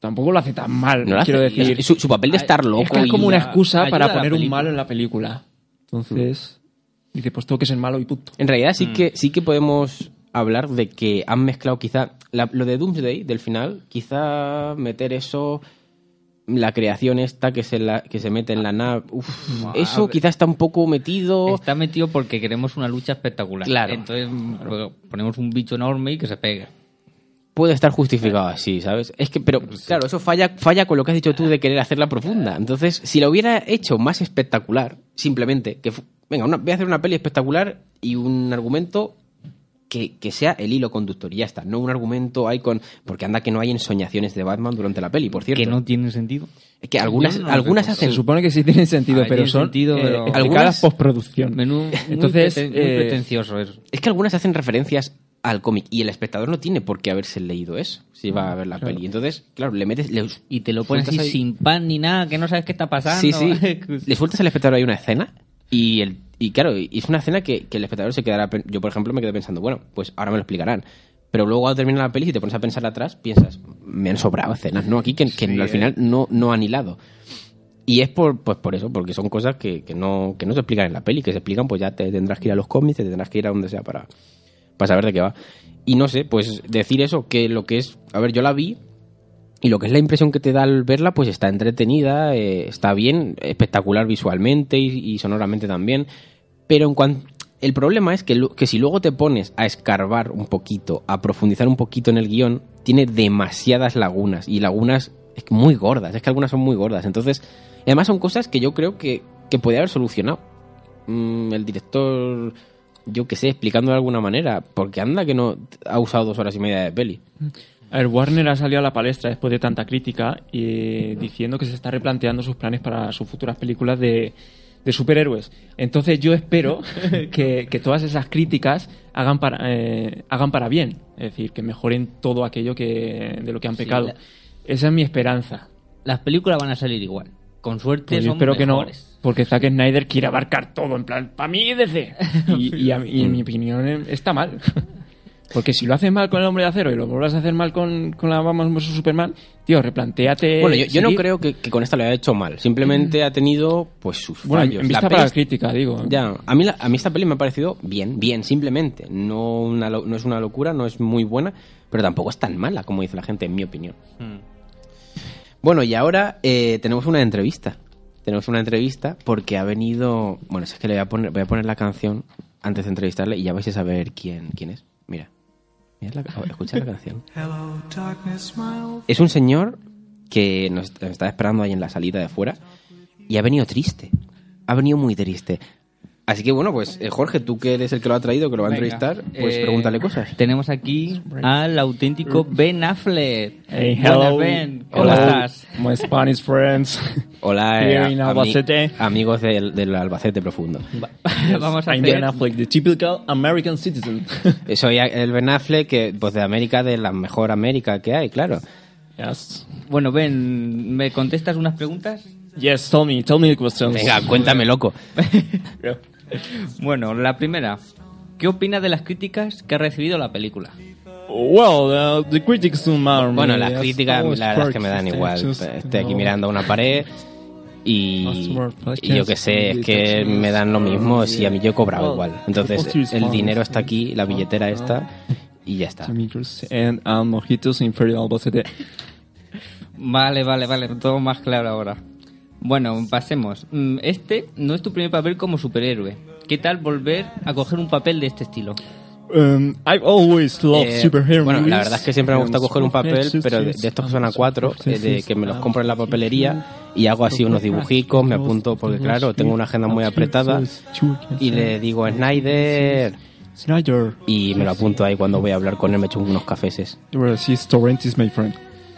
tampoco lo hace tan mal. No hace- quiero decir, su, su papel de estar loco. es que es como una excusa ayuda para la poner un malo en la película. Entonces, dice, pues tengo que ser malo y punto. En realidad sí que sí que podemos hablar de que han mezclado quizá la- lo de Doomsday del final, quizá meter eso la creación esta que se la, que se mete en la nave, uf, eso quizá está un poco metido. Está metido porque queremos una lucha espectacular. Claro. Entonces ponemos un bicho enorme y que se pegue. Puede estar justificado así, ¿sabes? Es que, pero claro, eso falla, falla con lo que has dicho tú de querer hacerla profunda. Entonces, si lo hubiera hecho más espectacular, simplemente, que venga, una- voy a hacer una peli espectacular y un argumento que, que sea el hilo conductor y ya está. No un argumento hay con. Porque anda que no hay ensoñaciones de Batman durante la peli, por cierto. Que no tiene sentido. Es que algunas, no algunas hacen. Se supone que sí tienen sentido, Ah, pero tiene son sentido, eh, pero- Algunas- postproducción. Menú muy Entonces, preten- muy eh, pretencioso eso. Es que algunas hacen referencias al cómic y el espectador no tiene por qué haberse leído eso si va a ver la Claro. peli. Entonces, claro, le metes. Le, Y te lo pones así ahí- sin pan ni nada, que no sabes qué está pasando. Sí, sí. Le sueltas al espectador ahí una escena y el y claro, y es una escena que, que el espectador se quedará... Yo, por ejemplo, me quedé pensando, bueno, pues ahora me lo explicarán. Pero luego al terminar la peli, si te pones a pensar atrás, piensas, me han sobrado escenas, ¿no? Aquí que, que al final no, no han hilado. Y es por, pues por eso, porque son cosas que, que no, que no se explican en la peli, que se explican, pues ya te tendrás que ir a los cómics, te tendrás que ir a donde sea para, para saber de qué va. y no sé, pues decir eso, que lo que es, a ver, yo la vi y lo que es la impresión que te da al verla, pues está entretenida, eh, está bien, espectacular visualmente y, sonoramente también, pero en cuanto... El problema es que, que si luego te pones a escarbar un poquito, a profundizar un poquito en el guion, tiene demasiadas lagunas y lagunas muy gordas, es que algunas son muy gordas. Entonces, además son cosas que yo creo que, que podía haber solucionado. Mm, el director, yo que sé, explicando de alguna manera, porque anda que no ha usado dos horas y media de peli. A ver, Warner ha salido a la palestra después de tanta crítica y diciendo que se está replanteando sus planes para sus futuras películas de, de superhéroes. Entonces yo espero que, que todas esas críticas hagan para, eh, hagan para bien. Es decir, que mejoren todo aquello que, de lo que han Sí, pecado. la- Esa es mi esperanza. Las películas van a salir igual. Con suerte Pues yo son espero que no, mejores. porque Zack Snyder quiere abarcar todo, en plan, para mí DC. Y, y a- y en mi opinión eh, está mal. Porque si lo haces mal con el hombre de acero y lo vuelvas a hacer mal con, con la Batman vs Superman, tío, replanteate. Bueno, yo, yo no creo que, que con esta lo haya hecho mal. Simplemente ha tenido pues sus Bueno, fallos. en vista La para la crítica, digo. Ya, a mí, la- a mí esta peli me ha parecido bien, bien, simplemente. No, una, no es una locura, no es muy buena, pero tampoco es tan mala como dice la gente, en mi opinión. Bueno, y ahora eh, tenemos una entrevista. Tenemos una entrevista porque ha venido... Bueno, si es que le voy a poner, voy a poner la canción antes de entrevistarle y ya vais a saber quién, quién es. Mira. Mira la- escucha la canción. Es un señor que nos nos está esperando ahí en la salida de fuera y ha venido triste. Ha venido muy triste. Así que bueno, pues eh, Jorge, tú que eres el que lo ha traído, que lo va a Venga, entrevistar, pues eh, pregúntale cosas. Tenemos aquí al auténtico Ben Affleck. Hey, hello. Ben. ¿Cómo Hola. estás? My Spanish friends. Hola, Here eh, in ami- Albacete. amigos del, del Albacete profundo. Vamos a I'm Ben hacer... Affleck, the typical American citizen. Soy el Ben Affleck, que, pues de América, de la mejor América que hay, claro. yes. Bueno, Ben, ¿me contestas unas preguntas? Yes, tell me, tell me the questions. Venga, cuéntame, loco. Bueno, la primera. ¿Qué opinas de las críticas que ha recibido la película? Well, uh, the critics don't matter. Bueno, las Yes, críticas, la verdad es que me dan igual. just, Estoy aquí no. mirando a una pared y, y yo qué sé, es que me dan lo mismo si a mí yo he cobrado igual. Entonces, el dinero está aquí, la billetera está y ya está. Vale, vale, vale, todo más claro ahora. Bueno, pasemos. Mm, Este no es tu primer papel como superhéroe. ¿Qué tal volver a coger un papel de este estilo? Um, I've always loved Eh, superhero bueno, la verdad es que siempre me gusta coger un papel, pero de, de estos que son a cuatro, eh, de que me los compro en la papelería y hago así unos dibujicos, me apunto, porque claro, tengo una agenda muy apretada y le digo a Snyder Snyder. y me lo apunto ahí cuando voy a hablar con él, me echo unos cafeses.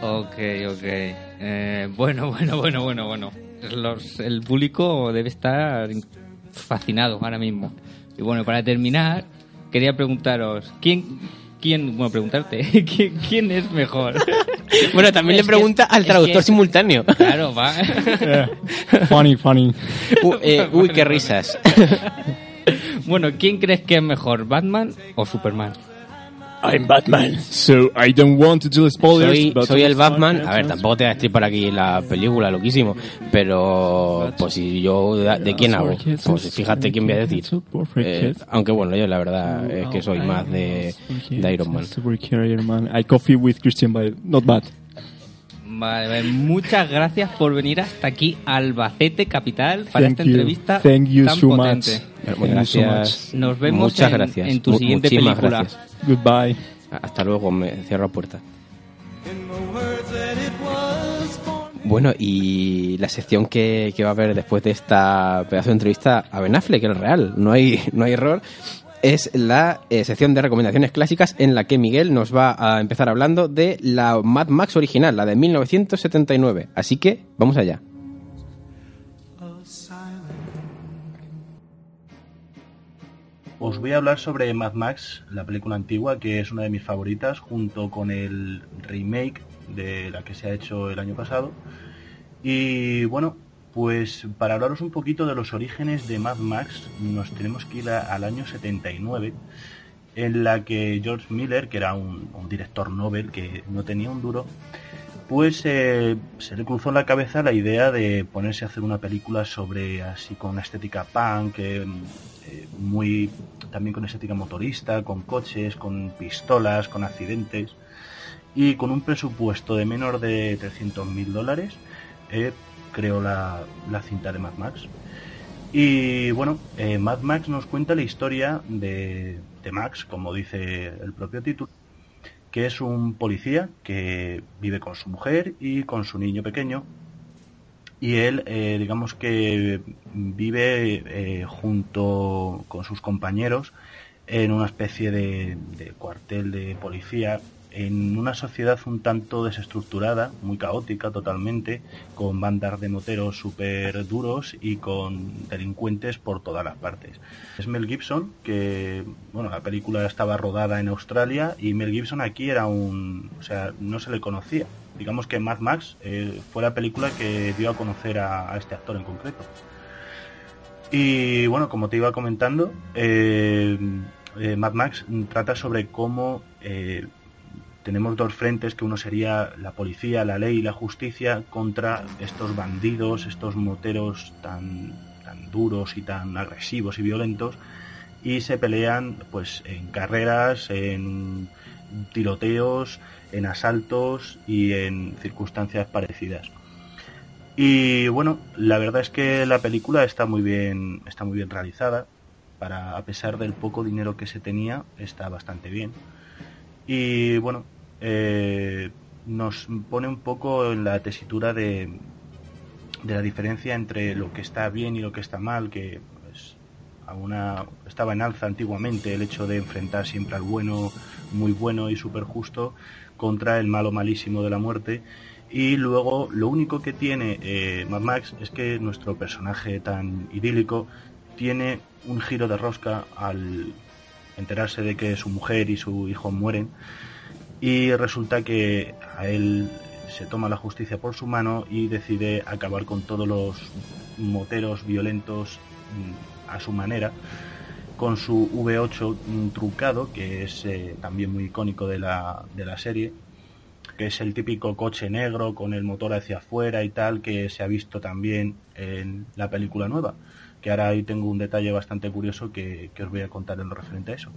Ok, ok. Eh, bueno, bueno, bueno, bueno, bueno. Los- el público debe estar fascinado ahora mismo. Y bueno, para terminar, quería preguntaros, ¿quién, quién, bueno, preguntarte, ¿quién, quién es mejor? Bueno, también le que- pregunta al es traductor que- simultáneo. Claro, va. Yeah. funny, funny. Uh, eh, uy, qué risas. bueno, ¿quién crees que es mejor, Batman o Superman? I'm Batman. So I don't want to do spoilers. Soy, but soy el Batman. A ver, tampoco te voy a destripar aquí la película, loquísimo. Pero, pues si yo, ¿de, quién hago? Pues fíjate quién voy a decir. Eh, aunque bueno, yo la verdad es que soy más de, de Iron Man. Super Iron Man. I coffee with Christian Bale. Not bad. Vale, vale, muchas gracias por venir hasta aquí, Albacete Capital, para Thank esta you. entrevista Thank you tan so potente. much. Bueno, gracias. Nos vemos Muchas en- gracias. en tu siguiente película. gracias. Goodbye. Hasta luego, me cierro la puerta. Bueno, y la sección que, que va a haber después de esta pedazo de entrevista a Ben Affleck, que es real, no hay, no hay error, es la eh, sección de recomendaciones clásicas en la que Miguel nos va a empezar hablando de la Mad Max original, la de 1979. Así que, vamos allá. Os voy a hablar sobre Mad Max, la película antigua, que es una de mis favoritas, junto con el remake de la que se ha hecho el año pasado. Y bueno, pues para hablaros un poquito de los orígenes de Mad Max, nos tenemos que ir a- al año 79, en la que George Miller, que era un, director Nobel que no tenía un duro, pues eh, se le cruzó en la cabeza la idea de ponerse a hacer una película sobre así con una estética punk, eh, eh, muy también con estética motorista, con coches, con pistolas, con accidentes y con un presupuesto de menos de 300 mil dólares creó la, la, cinta de Mad Max. Y bueno, eh, Mad Max nos cuenta la historia de, de Max, como dice el propio título, que es un policía que vive con su mujer y con su niño pequeño. Y él, eh, digamos que vive eh, junto con sus compañeros en una especie de cuartel de policía en una sociedad un tanto desestructurada, muy caótica totalmente, con bandas de moteros súper duros y con delincuentes por todas las partes. Es Mel Gibson, que, bueno, la película estaba rodada en Australia y Mel Gibson aquí era un, o sea, no se le conocía. Digamos que Mad Max eh, fue la película que dio a conocer a, este actor en concreto. Y bueno, como te iba comentando, eh, eh, Mad Max trata sobre cómo tenemos dos frentes, que uno sería la policía, la ley y la justicia contra estos bandidos, estos moteros tan, tan duros y tan agresivos y violentos, y se pelean pues en carreras, en tiroteos, en asaltos y en circunstancias parecidas. Y bueno, la verdad es que la película está muy bien, está muy bien realizada. Para, a pesar del poco dinero que se tenía, está bastante bien. Y bueno, eh, nos pone un poco en la tesitura de, de, la diferencia entre lo que está bien y lo que está mal, que pues, a una, estaba en alza antiguamente el hecho de enfrentar siempre al bueno, muy bueno y súper justo, contra el malo malísimo de la muerte. Y luego lo único que tiene eh, Mad Max es que nuestro personaje tan idílico tiene un giro de rosca al enterarse de que su mujer y su hijo mueren y resulta que a él se toma la justicia por su mano y decide acabar con todos los moteros violentos a su manera con su V8 trucado que es eh, también muy icónico de la, de la serie que es el típico coche negro con el motor hacia afuera y tal que se ha visto también en la película nueva que ahora ahí tengo un detalle bastante curioso que, que os voy a contar en lo referente a eso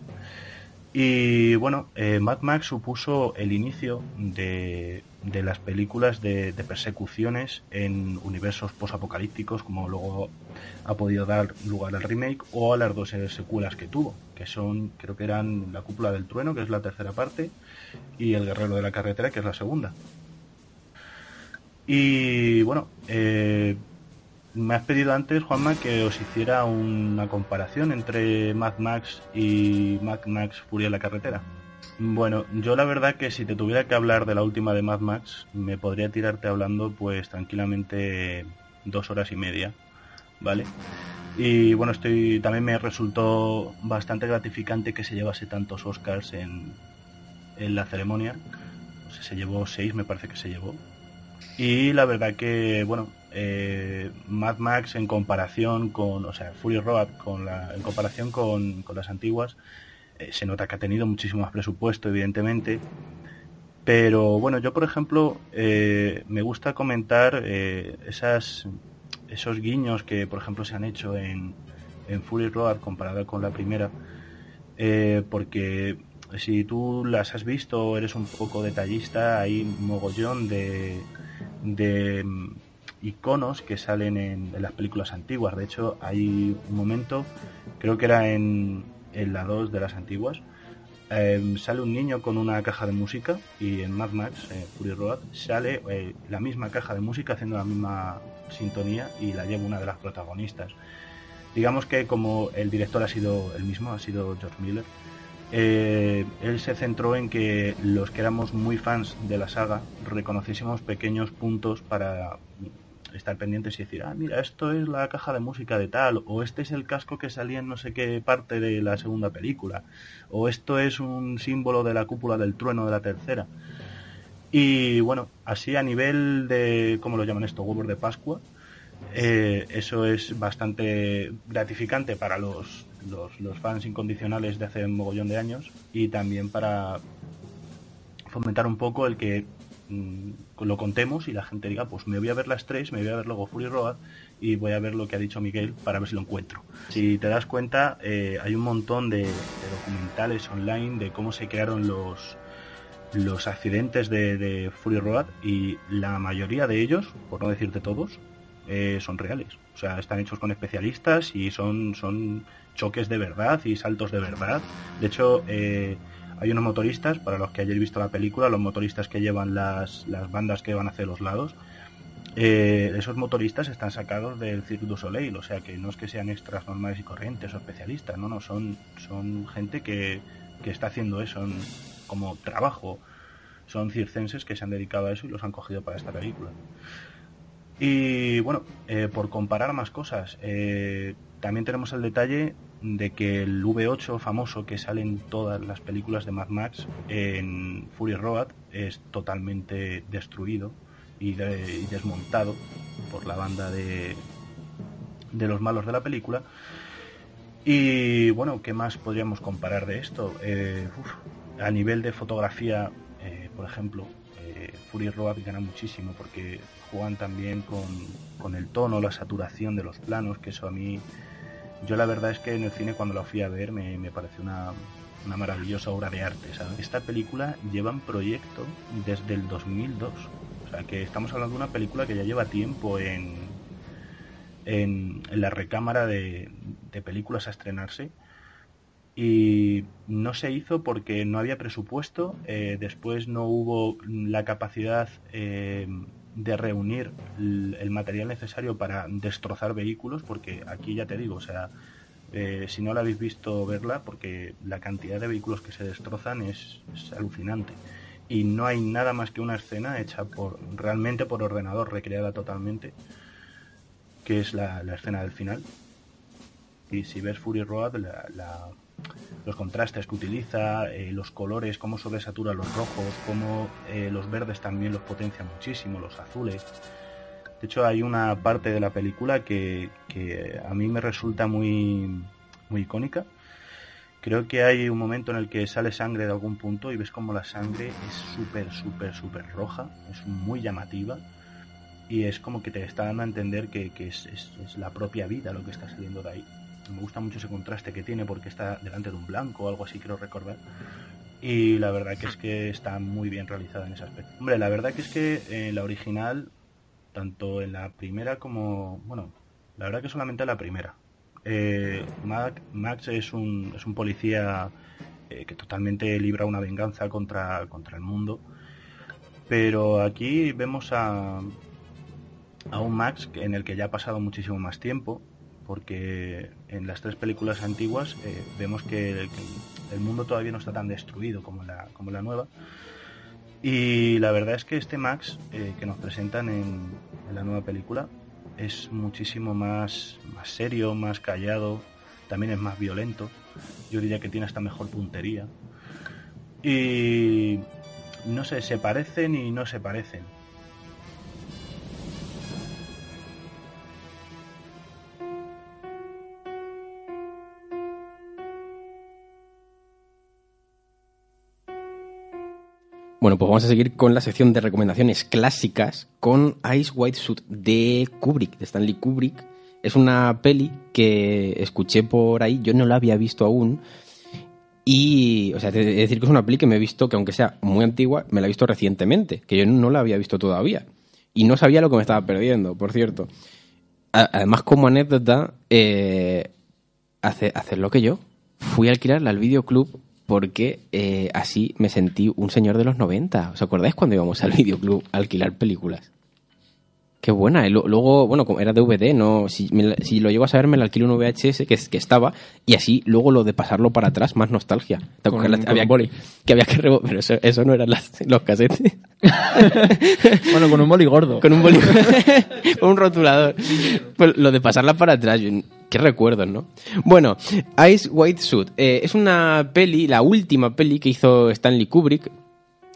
y bueno, eh, Mad Max supuso el inicio de, de las películas de, persecuciones en universos posapocalípticos, como luego ha podido dar lugar al remake, o a las dos secuelas que tuvo, que son, creo que eran La Cúpula del Trueno, que es la tercera parte, y El Guerrero de la Carretera, que es la segunda. Y bueno, eh, me has pedido antes, Juanma, que os hiciera una comparación entre Mad Max y Mad Max Furia en la carretera. Bueno, yo la verdad que si te tuviera que hablar de la última de Mad Max, me podría tirarte hablando pues tranquilamente dos horas y media, ¿vale? Y bueno, estoy también me resultó bastante gratificante que se llevase tantos Oscars en, en la ceremonia. Se llevó seis, me parece que se llevó. Y la verdad que, bueno, eh, Mad Max en comparación con, o sea, Fury Road con la, en comparación con, con las antiguas, eh, se nota que ha tenido muchísimo más presupuesto, evidentemente. Pero bueno, yo por ejemplo eh, me gusta comentar esas, esos guiños que por ejemplo se han hecho en, en Fury Road comparada con la primera, porque si tú las has visto, eres un poco detallista, hay mogollón de, de iconos que salen en, las películas antiguas. De hecho, hay un momento, creo que era en, en la 2 de las antiguas, eh, sale un niño con una caja de música y en Mad Max, eh, Fury Road, sale eh, la misma caja de música haciendo la misma sintonía y la lleva una de las protagonistas. Digamos que como el director ha sido el mismo, ha sido George Miller, eh, él se centró en que los que éramos muy fans de la saga reconociésemos pequeños puntos para estar pendientes y decir, ah, mira, esto es la caja de música de tal, o este es el casco que salía en no sé qué parte de la segunda película, o esto es un símbolo de la cúpula del trueno de la tercera. Y bueno, así a nivel de, ¿cómo lo llaman esto? Huevos de Pascua, eh, eso es bastante gratificante para los, los, fans incondicionales de hace un mogollón de años y también para fomentar un poco el que lo contemos y la gente diga, pues me voy a ver las tres, me voy a ver luego Fury Road y voy a ver lo que ha dicho Miguel para ver si lo encuentro. Si te das cuenta, eh, hay un montón de, de documentales online de cómo se crearon los, los accidentes de, de Fury Road y la mayoría de ellos, por no decirte todos, eh, son reales. O sea, están hechos con especialistas y son, son choques de verdad y saltos de verdad. De hecho, eh, hay unos motoristas, para los que hayáis visto la película, los motoristas que llevan las, las bandas que van hacia los lados, eh, esos motoristas están sacados del Cirque du Soleil, o sea que no es que sean extras normales y corrientes o especialistas, no, no, son, son gente que, que está haciendo eso como trabajo. Son circenses que se han dedicado a eso y los han cogido para esta película. Y bueno, eh, por comparar más cosas, eh, también tenemos el detalle de que el V8 famoso que sale en todas las películas de Mad Max en Fury Road es totalmente destruido y, de- desmontado por la banda de, de los malos de la película. Y bueno, ¿qué más podríamos comparar de esto? Eh, a nivel de fotografía, eh, por ejemplo, eh, Fury Road gana muchísimo porque juegan también con, con el tono, la saturación de los planos, que eso a mí, yo la verdad es que en el cine cuando la fui a ver me, me pareció una, una maravillosa obra de arte. Esta película lleva en proyecto desde el 2002, o sea que estamos hablando de una película que ya lleva tiempo en, en, en la recámara de, de películas a estrenarse y no se hizo porque no había presupuesto, eh, después no hubo la capacidad eh, de reunir el, material necesario para destrozar vehículos, porque aquí ya te digo, o sea, eh, si no la habéis visto verla, porque la cantidad de vehículos que se destrozan es, alucinante. Y no hay nada más que una escena hecha por realmente por ordenador, recreada totalmente, que es la, la escena del final. Y si ves Fury Road, la- los contrastes que utiliza, eh, los colores, cómo sobresatura los rojos, cómo eh, los verdes también los potencia muchísimo, los azules. De hecho, hay una parte de la película que, a mí me resulta muy, muy icónica. Creo que hay un momento en el que sale sangre de algún punto y ves como la sangre es súper, súper, súper roja, es muy llamativa y es como que te está dando a entender que, es la propia vida lo que está saliendo de ahí. Me gusta mucho ese contraste que tiene porque está delante de un blanco o algo así, creo recordar. Y la verdad que es que está muy bien realizada en ese aspecto. Hombre, la verdad que es que eh, la original, tanto en la primera como... Bueno, la verdad que solamente en la primera. Eh, Max es un, es un policía eh, que totalmente libra una venganza contra, contra el mundo. Pero aquí vemos a, a un Max en el que ya ha pasado muchísimo más tiempo, porque en las tres películas antiguas eh, vemos que, el mundo todavía no está tan destruido como la, como la nueva. Y la verdad es que este Max eh, que nos presentan en, en la nueva película es muchísimo más, más serio, más callado, también es más violento. Yo diría que tiene hasta mejor puntería. Y no sé, se parecen y no se parecen. Bueno, pues vamos a seguir con la sección de recomendaciones clásicas con Ice White Suit de Kubrick, de Stanley Kubrick. Es una peli que escuché por ahí, yo no la había visto aún. Y, o sea, es decir que es una peli que me he visto, que aunque sea muy antigua, me la he visto recientemente, que yo no la había visto todavía. Y no sabía lo que me estaba perdiendo, por cierto. Además, como anécdota, eh, hace, hacer lo que yo. Fui a alquilarla al videoclub porque eh, así me sentí un señor de los 90. ¿Os acordáis cuando íbamos al videoclub a alquilar películas? Qué buena. eh. Lu- Luego, bueno, como era DVD, no, si, me la- si lo llego a saber, me la alquilo un VHS que, que estaba y así luego lo de pasarlo para atrás, más nostalgia. ¿Te Con- acuerdas? con había, boli. Que había que rebo- Pero eso, eso no eran las- los casetes. Bueno, con un boli gordo. Con un boli- con un rotulador. Pues lo de pasarla para atrás, yo- qué recuerdos, ¿no? Bueno, Ice White Suit eh, es una peli, la última peli que hizo Stanley Kubrick,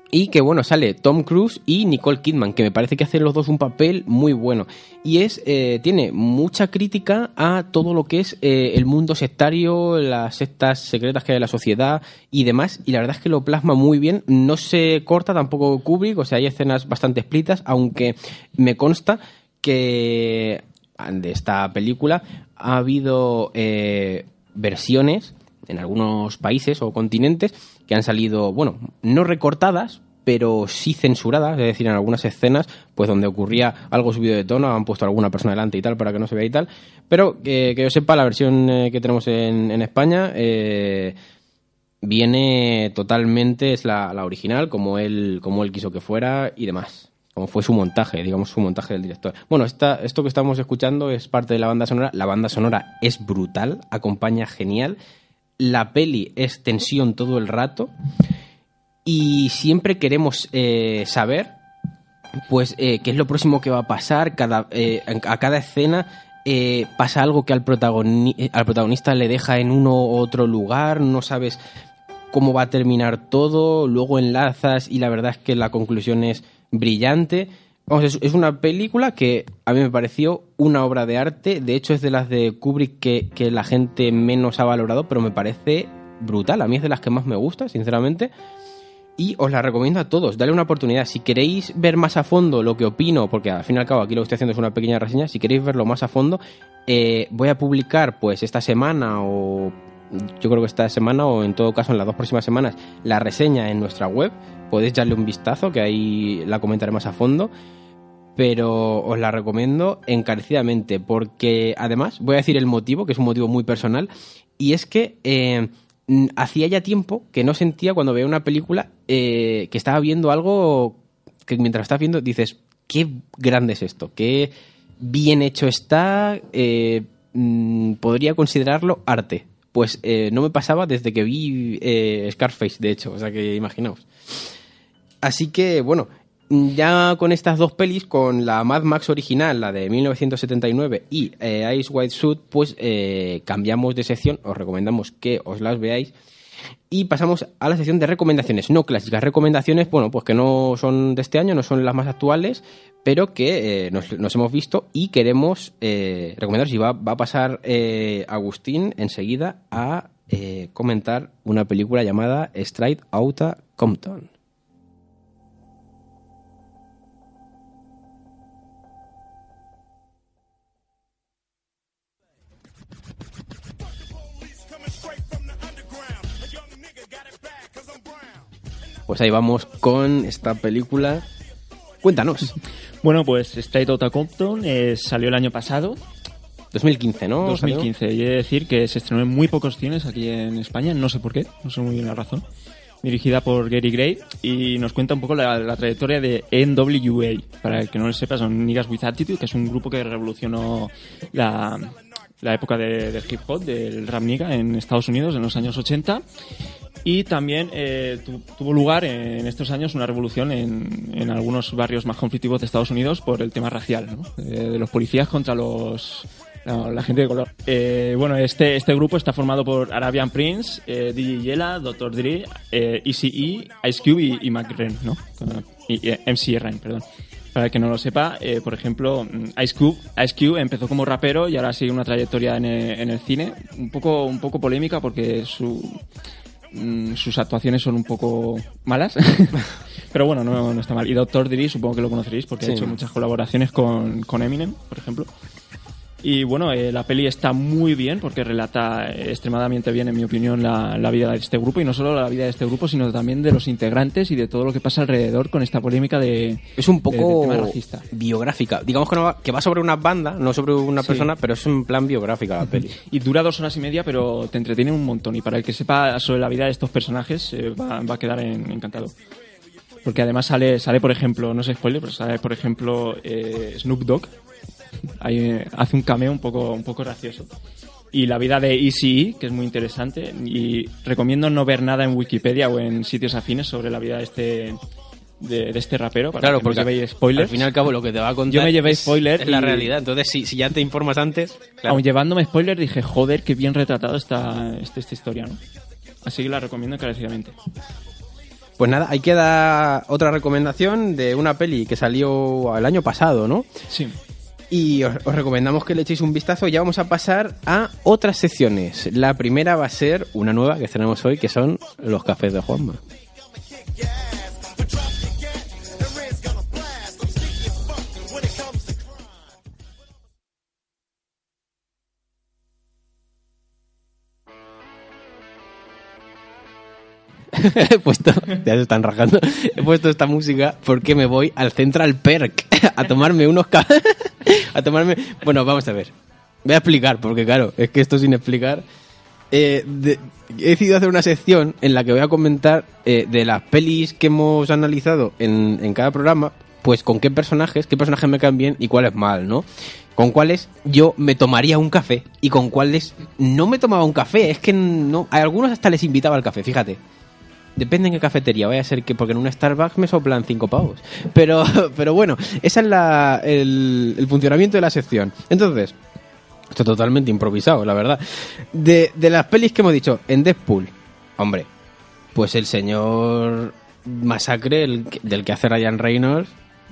Y que bueno, sale Tom Cruise y Nicole Kidman, que me parece que hacen los dos un papel muy bueno. Y es, eh, tiene mucha crítica a todo lo que es eh, el mundo sectario, las sectas secretas que hay en la sociedad y demás. Y la verdad es que lo plasma muy bien. No se corta tampoco Kubrick, o sea, hay escenas bastante explícitas, aunque me consta que de esta película ha habido eh, versiones en algunos países o continentes que han salido, bueno, no recortadas, pero sí censuradas, es decir, en algunas escenas, pues donde ocurría algo subido de tono, han puesto a alguna persona delante y tal para que no se vea y tal. Pero que, que yo sepa, la versión eh, que tenemos en, en España eh, viene totalmente, es la, la original, como él, como él quiso que fuera y demás. Como fue su montaje, digamos, su montaje del director. Bueno, esta, esto que estamos escuchando es parte de la banda sonora. La banda sonora es brutal, acompaña genial. La peli es tensión todo el rato y siempre queremos eh, saber pues eh, qué es lo próximo que va a pasar cada, eh, a cada escena pasa algo que al, al protagonista le deja en uno u otro lugar no sabes cómo va a terminar todo luego enlazas y la verdad es que la conclusión es brillante es, una película que a mí me pareció una obra de arte. De hecho, es de las de Kubrick que, que la gente menos ha valorado, pero me parece brutal. A mí es de las que más me gusta, sinceramente y os la recomiendo a todos, dale una oportunidad. Si queréis ver más a fondo lo que opino, porque al fin y al cabo aquí lo que estoy haciendo es una pequeña reseña, si queréis verlo más a fondo, eh, voy a publicar pues esta semana o yo creo que esta semana o en todo caso en las dos próximas semanas la reseña en nuestra web. Podéis darle un vistazo que ahí la comentaré más a fondo. Pero os la recomiendo encarecidamente porque además voy a decir el motivo, que es un motivo muy personal, y es que eh, hacía ya tiempo que no sentía cuando veía una película eh, que estaba viendo algo que mientras estás viendo dices, qué grande es esto, qué bien hecho está, eh, mm, podría considerarlo arte. Pues eh, no me pasaba desde que vi eh, Scarface, de hecho, o sea que imaginaos. Así que, bueno, ya con estas dos pelis, con la Mad Max original, la de 1979, y eh, Ice White Suit, pues cambiamos de sección, os recomendamos que os las veáis. Y pasamos a la sección de recomendaciones, no clásicas, recomendaciones, bueno, pues que no son de este año, no son las más actuales, pero que eh, nos, hemos visto y queremos eh, recomendaros. Y va, va a pasar eh, Agustín enseguida a eh, comentar una película llamada Straight Outta Compton. Pues ahí vamos con esta película. Cuéntanos. Bueno, pues Straight Outta Compton eh, salió el año pasado, 2015, ¿no? 2015. Y he de decir que se estrenó en muy pocos cines aquí en España, no sé por qué, no sé muy bien la razón. Dirigida por Gary Gray y nos cuenta un poco la, la trayectoria de NWA. Para el que no lo sepa, son Niggas with Attitude, que es un grupo que revolucionó la, la época de- del hip hop, del rap nigga en Estados Unidos en los años 80. Y también eh, tu- tuvo lugar en estos años una revolución en, en algunos barrios más conflictivos de Estados Unidos por el tema racial, ¿no? Eh, de los policías contra los la, gente de color. Eh, bueno, este, este grupo está formado por Arabian Prince, eh, DJ Yella, Dr. Dre, eh, ECE, Ice Cube y, y Mac Ren, ¿no? Y, y, MC Ren, perdón. Para el que no lo sepa, por ejemplo, mm, Ice Cube, Ice Cube empezó como rapero y ahora sigue una trayectoria en el, en el cine, un poco, un poco polémica porque su, mm, sus actuaciones son un poco malas. Pero bueno, no, no está mal. Y Dr. Dre supongo que lo conoceréis porque Sí. ha hecho muchas colaboraciones con, con Eminem, por ejemplo. Y bueno, eh, la peli está muy bien porque relata extremadamente bien, en mi opinión, la, la vida de este grupo. Y no solo la vida de este grupo, sino también de los integrantes y de todo lo que pasa alrededor con esta polémica de... Es un de- poco del tema racista. biográfica. Digamos que, no va, que va sobre una banda, no sobre una Sí. persona, pero es un plan biográfica la peli. Y dura dos horas y media, pero te entretiene un montón. Y para el que sepa sobre la vida de estos personajes, eh, va, va a quedar en- encantado. Porque además sale, sale por ejemplo, no sé spoiler, pero sale por ejemplo eh, Snoop Dogg. Ahí eh, hace un cameo un poco, un poco gracioso. Y la vida de Easy, que es muy interesante. Y recomiendo no ver nada en Wikipedia o en sitios afines sobre la vida de este, de, de este rapero. Para Claro, que no porque llevéis spoilers. al fin y al cabo lo que te va a contar Yo me llevé es, spoiler es la realidad. Entonces, si, si ya te informas antes, claro. Aun llevándome spoiler, dije, joder, qué bien retratado está este- esta historia, ¿no? Así que la recomiendo encarecidamente. Pues nada, ahí queda otra recomendación de una peli que salió el año pasado, ¿no? Sí. Y os, os recomendamos que le echéis un vistazo. Ya vamos a pasar a otras secciones. La primera va a ser una nueva que tenemos hoy, que son los cafés de Juanma. He puesto, ya se están rajando, he puesto esta música porque me voy al Central Perk a tomarme unos a tomarme, bueno, vamos a ver. Voy a explicar porque claro, es que esto sin explicar eh, he decidido hacer una sección en la que voy a comentar eh, de las pelis que hemos analizado en, en cada programa, pues con qué personajes, qué personajes me caen bien y cuáles mal, ¿no? Con cuáles yo me tomaría un café y con cuáles no me tomaba un café. Es que no, a algunos hasta les invitaba al café, fíjate. Depende en qué cafetería, vaya a ser que porque en un Starbucks me soplan cinco pavos. Pero, pero bueno, ese es la, el, el funcionamiento de la sección. Entonces, esto es totalmente improvisado, la verdad. De, de las pelis que hemos dicho, en Deadpool, hombre, pues el señor Masacre, el del que hace Ryan Reynolds,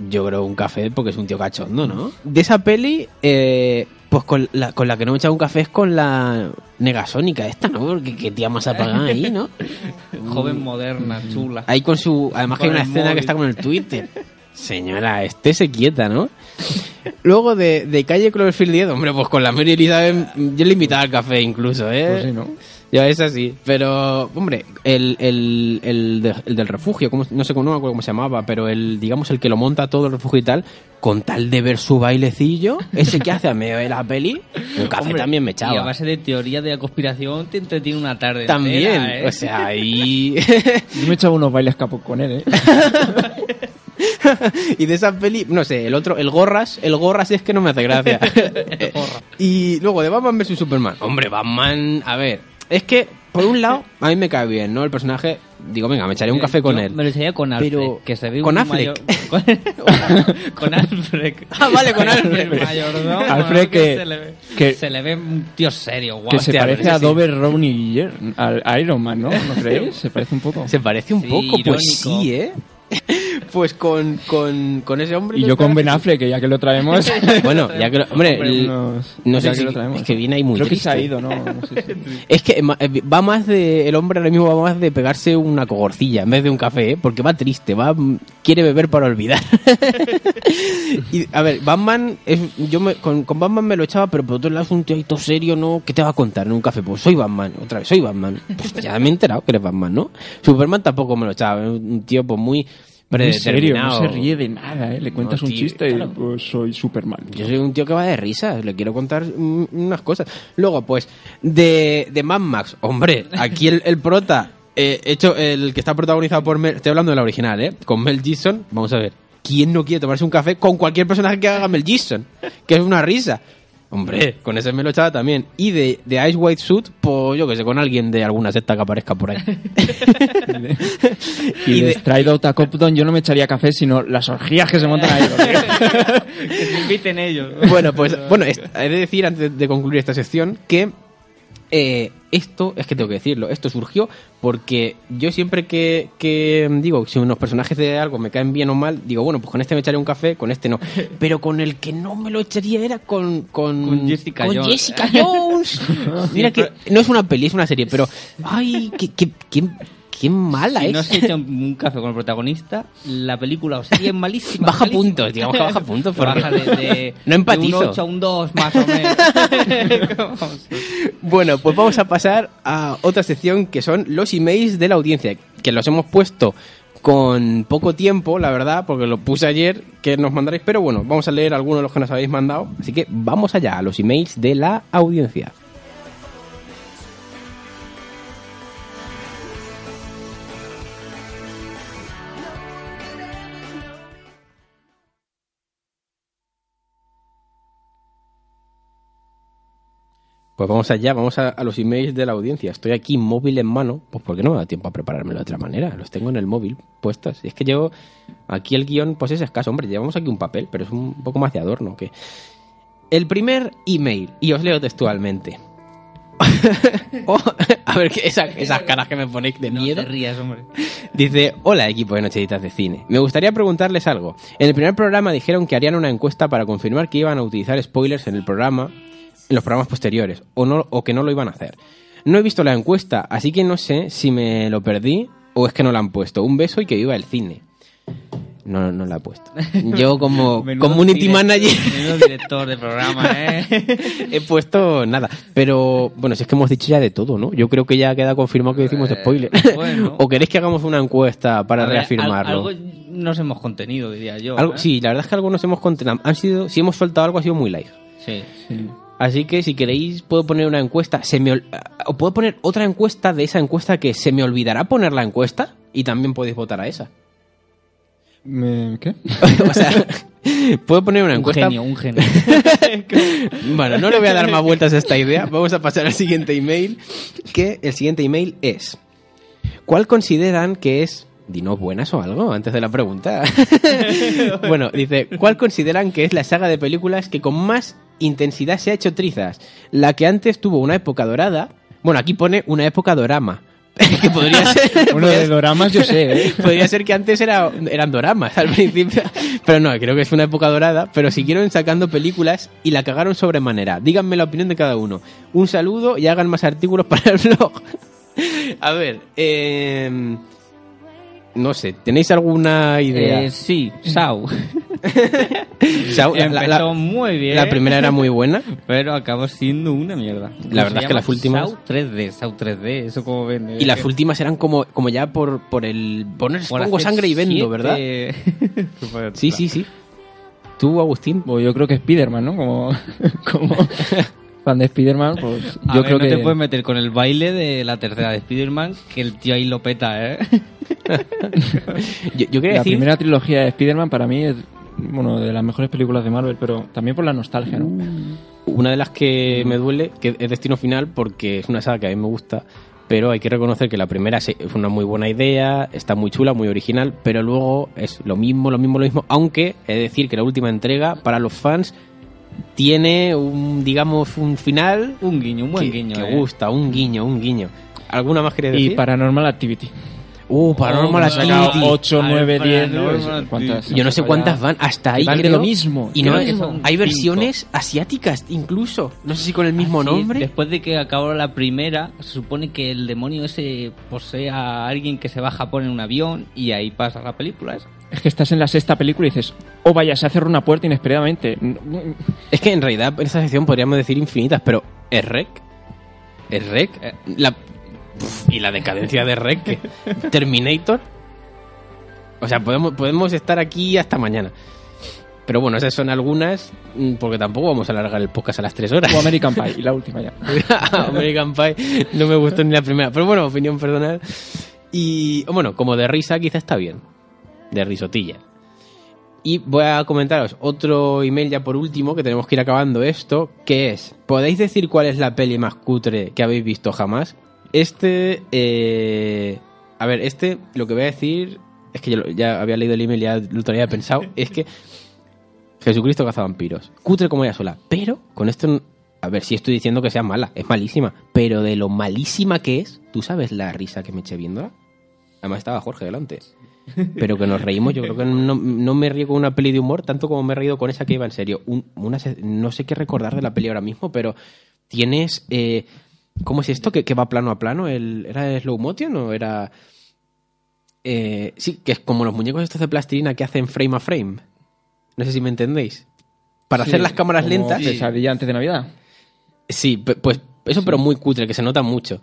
yo creo un café porque es un tío cachondo, ¿no? De esa peli, eh, pues con la, con la que no me he echado un café es con la negasónica esta, ¿no? Porque qué tía más apagada ahí, ¿no? Joven, moderna, chula. Ahí con su. Además, que hay una escena móvil. que está con el Twitter. Señora, esté se quieta, ¿no? Luego de, de calle Cloverfield 10, hombre, pues con la Mary Elizabeth, yo le invitaba al café incluso, ¿eh? Pues sí, ¿no? Ya es así. Pero, hombre, el, el, el, de- el del refugio, ¿cómo- no sé cómo, no me acuerdo cómo se llamaba, pero el, digamos, el que lo monta todo el refugio y tal, con tal de ver su bailecillo, ese que hace a medio de la peli, un café Hombre, también me Y a echaba. base de teoría de la conspiración te entretiene una tarde También, entera, ¿eh? o sea, ahí... Yo me echaba unos bailes capos con él, ¿eh? y de esa peli, no sé, el otro, el Gorras, el Gorras es que no me hace gracia. y luego de Batman vs Superman. Hombre, Batman, a ver, es que por un lado a mí me cae bien, ¿no? El personaje, digo, venga, me echaré un café con Yo él. Me lo echaría con Alfred, Pero- que se ve ¿con un Affleck? mayor- con, con Alfred. Ah, vale, con Alfred. El mayordomo, Alfred ¿no? que- se le, ve, que- se le ve un tío serio, guau. Que se Hostia, parece a sí. Dover Rowney Jr., al a Iron Man, ¿no? ¿No creéis? Se parece un poco. Se parece un Sí, poco, pues irónico. sí, ¿eh? pues con, con, con ese hombre... Y yo con Ben Affleck, que ya que lo traemos... Bueno, ya que lo- hombre, Hombre, unos- no sé que si lo traemos. es que viene ahí muy Creo que se ha ido, ¿no? No sé si- Es que eh, va más de. El hombre ahora mismo va más de pegarse una cogorcilla en vez de un café, ¿eh? porque va triste, va quiere beber para olvidar. y, a ver, Batman, es, yo me- con, con Batman me lo echaba, pero por otro lado es un tío ahí todo serio, ¿no? ¿Qué te va a contar en un café? Pues soy Batman, otra vez, soy Batman. Pues ya me he enterado que eres Batman, ¿no? Superman tampoco me lo echaba, es un tío pues muy. Muy serio, no predeterminado. se ríe de nada, ¿eh? Le cuentas No, un chiste claro. y pues soy Superman. Yo soy un tío que va de risas, le quiero contar unas cosas. Luego, pues, de, de Mad Max, hombre, aquí el, el prota, eh, hecho, el que está protagonizado por Mel, estoy hablando de la original, ¿eh? Con Mel Gibson, vamos a ver, ¿quién no quiere tomarse un café con cualquier personaje que haga Mel Gibson? Que es una risa. Hombre, con ese me lo echaba también. Y de, de Ice White Suit, pues yo que sé, con alguien de alguna secta que aparezca por ahí. Y, Y de de- Stride Outta Compton yo no me echaría café, sino las orgías que se montan ahí. que se inviten ellos. Bueno, pues bueno, he de decir antes de concluir esta sección que eh, esto, es que tengo que decirlo, esto surgió porque yo siempre que, que digo, si unos personajes de algo me caen bien o mal, digo, bueno, pues con este me echaré un café, con este no. Pero con el que no me lo echaría era con... Con, Con Jessica con Jones. Jessica Jones. Mira que no es una peli, es una serie, pero... Ay, qué, qué, qué, qué mala Si es. no se echa un café con el protagonista, la película o serie es malísima. Baja malísima. puntos, digamos que baja puntos, porque Baja de, de- no empatizo. De un 8 a un 2, más o menos. Bueno, pues vamos a pasar a otra sección que son los emails de la audiencia, que los hemos puesto con poco tiempo, la verdad, porque lo puse ayer que nos mandaréis, pero bueno, vamos a leer algunos de los que nos habéis mandado, así que vamos allá a los emails de la audiencia. Pues vamos allá, vamos a, a los emails de la audiencia. Estoy aquí móvil en mano, pues porque no me da tiempo a preparármelo de otra manera. Los tengo en el móvil puestos. Y es que yo, aquí el guion, pues es escaso. Hombre, llevamos aquí un papel, pero es un poco más de adorno que... El primer email, y os leo textualmente. Oh, a ver, ¿qué- esa- esas caras que me ponéis de No miedo. te rías, hombre. Dice, hola equipo de Nocheditas de Cine. Me gustaría preguntarles algo. En el primer programa dijeron que harían una encuesta para confirmar que iban a utilizar spoilers en el programa, en los programas posteriores, o, no, o que no lo iban a hacer. No he visto la encuesta, así que no sé si me lo perdí o es que no la han puesto. Un beso y que viva el cine. No, no la he puesto. Yo como Menudo community manager menudo director de programa, ¿eh? he puesto nada. Pero bueno, si es que hemos dicho ya de todo, ¿no? Yo creo que ya queda confirmado que decimos Eh, spoiler. bueno. ¿O queréis que hagamos una encuesta para ver, reafirmarlo? al- algo nos hemos contenido, diría yo. Algo- ¿eh? sí, la verdad es que algo nos hemos contenido. Han sido, si hemos soltado algo ha sido muy live. Sí. Así que si queréis puedo poner una encuesta. Se me ol- o puedo poner otra encuesta de esa encuesta que se me olvidará poner la encuesta y también podéis votar a esa. ¿Qué? o sea, puedo poner una Un encuesta. genio, un genio. Bueno, no le voy a dar más vueltas a esta idea. Vamos a pasar al siguiente email. Que el siguiente email es: ¿Cuál consideran que es. Dinos buenas o algo antes de la pregunta. bueno, dice: ¿Cuál consideran que es la saga de películas que con más intensidad se ha hecho trizas? La que antes tuvo una época dorada. Bueno, aquí pone una época dorama. que podría ser. Uno de doramas yo sé, ¿eh? Podría ser que antes era, eran doramas al principio. Pero no, creo que es una época dorada. Pero siguieron sacando películas y la cagaron sobremanera. Díganme la opinión de cada uno. Un saludo y hagan más artículos para el blog. A ver, eh, no sé, ¿tenéis alguna idea? Eh, sí, Sau. Shao, la- la- Empezó la- muy bien. la primera era muy buena. Pero acabó siendo una mierda. La verdad es que las últimas- Sau 3D, Sau 3D, eso como vende. Y las últimas eran como, como ya por, por el poner Por pongo sangre y vendo, siete- ¿verdad? Sí, sí, sí. Tú, Agustín. Pues yo creo que Spiderman, ¿no? Como, como fan de Spiderman, pues A yo ver, creo no que te puedes meter con el baile de la tercera de Spider-Man, que el tío ahí lo peta, ¿eh? Yo, yo quería la decir... primera trilogía de Spiderman para mí es bueno de las mejores películas de Marvel, pero también por la nostalgia, ¿no? Una de las que me duele, que es Destino Final, porque es una saga que a mí me gusta, pero hay que reconocer que la primera se- fue una muy buena idea, está muy chula, muy original, pero luego es lo mismo, lo mismo, lo mismo, aunque he de decir que la última entrega, para los fans, tiene un, digamos, un final Un guiño, un buen que, guiño. que ¿eh? gusta, un guiño, un guiño. ¿Alguna más queréis Y decir? Paranormal Activity. Uh, Paranormal Oh, Activity. 8, Al 9, 10, Paranormal ¿cuántas? Yo no sé cuántas van, hasta ahí Van de creo. lo mismo. Y no hay, mismo. hay Cinco. versiones asiáticas incluso. No sé si con el mismo nombre. Después de que acabó la primera, se supone que el demonio ese posee a alguien que se va a Japón en un avión y ahí pasa la película. esa. Es que estás en la sexta película y dices, oh vaya, se ha cerrado una puerta inesperadamente. Es que en realidad en esta sección podríamos decir infinitas, pero es rec. Es rec. Eh. La, y la decadencia de rec. que- Terminator. O sea, podemos, podemos estar aquí hasta mañana. Pero bueno, esas son algunas, mm, porque tampoco vamos a alargar el podcast a las 3 horas. O American Pie, y la última ya. American Pie no me gustó ni la primera. Pero bueno, opinión personal. Y bueno, como de risa quizá está bien. De risotilla. Y voy a comentaros otro email ya por último, que tenemos que ir acabando esto, que es, ¿podéis decir cuál es la peli más cutre que habéis visto jamás? Este, eh, a ver, este, lo que voy a decir, es que yo ya había leído el email y ya lo tenía pensado, es que Jesucristo caza vampiros. Cutre como ella sola. Pero con esto, a ver si estoy diciendo que sea mala, es malísima. Pero de lo malísima que es, ¿tú sabes la risa que me eché viéndola? Además estaba Jorge delante. Pero que nos reímos, yo creo que no, no me río con una peli de humor tanto como me he reído con esa que iba en serio. Un- una no sé qué recordar de la peli ahora mismo, pero tienes... eh, ¿Cómo es esto? ¿Que, que va plano a plano? El, ¿Era slow motion o era...? Eh, sí, que es como los muñecos estos de plastilina que hacen frame a frame. No sé si me entendéis. Para Sí, hacer las cámaras como lentas. Pesadilla antes de Navidad. Sí, pues eso, pero muy cutre, que se nota mucho.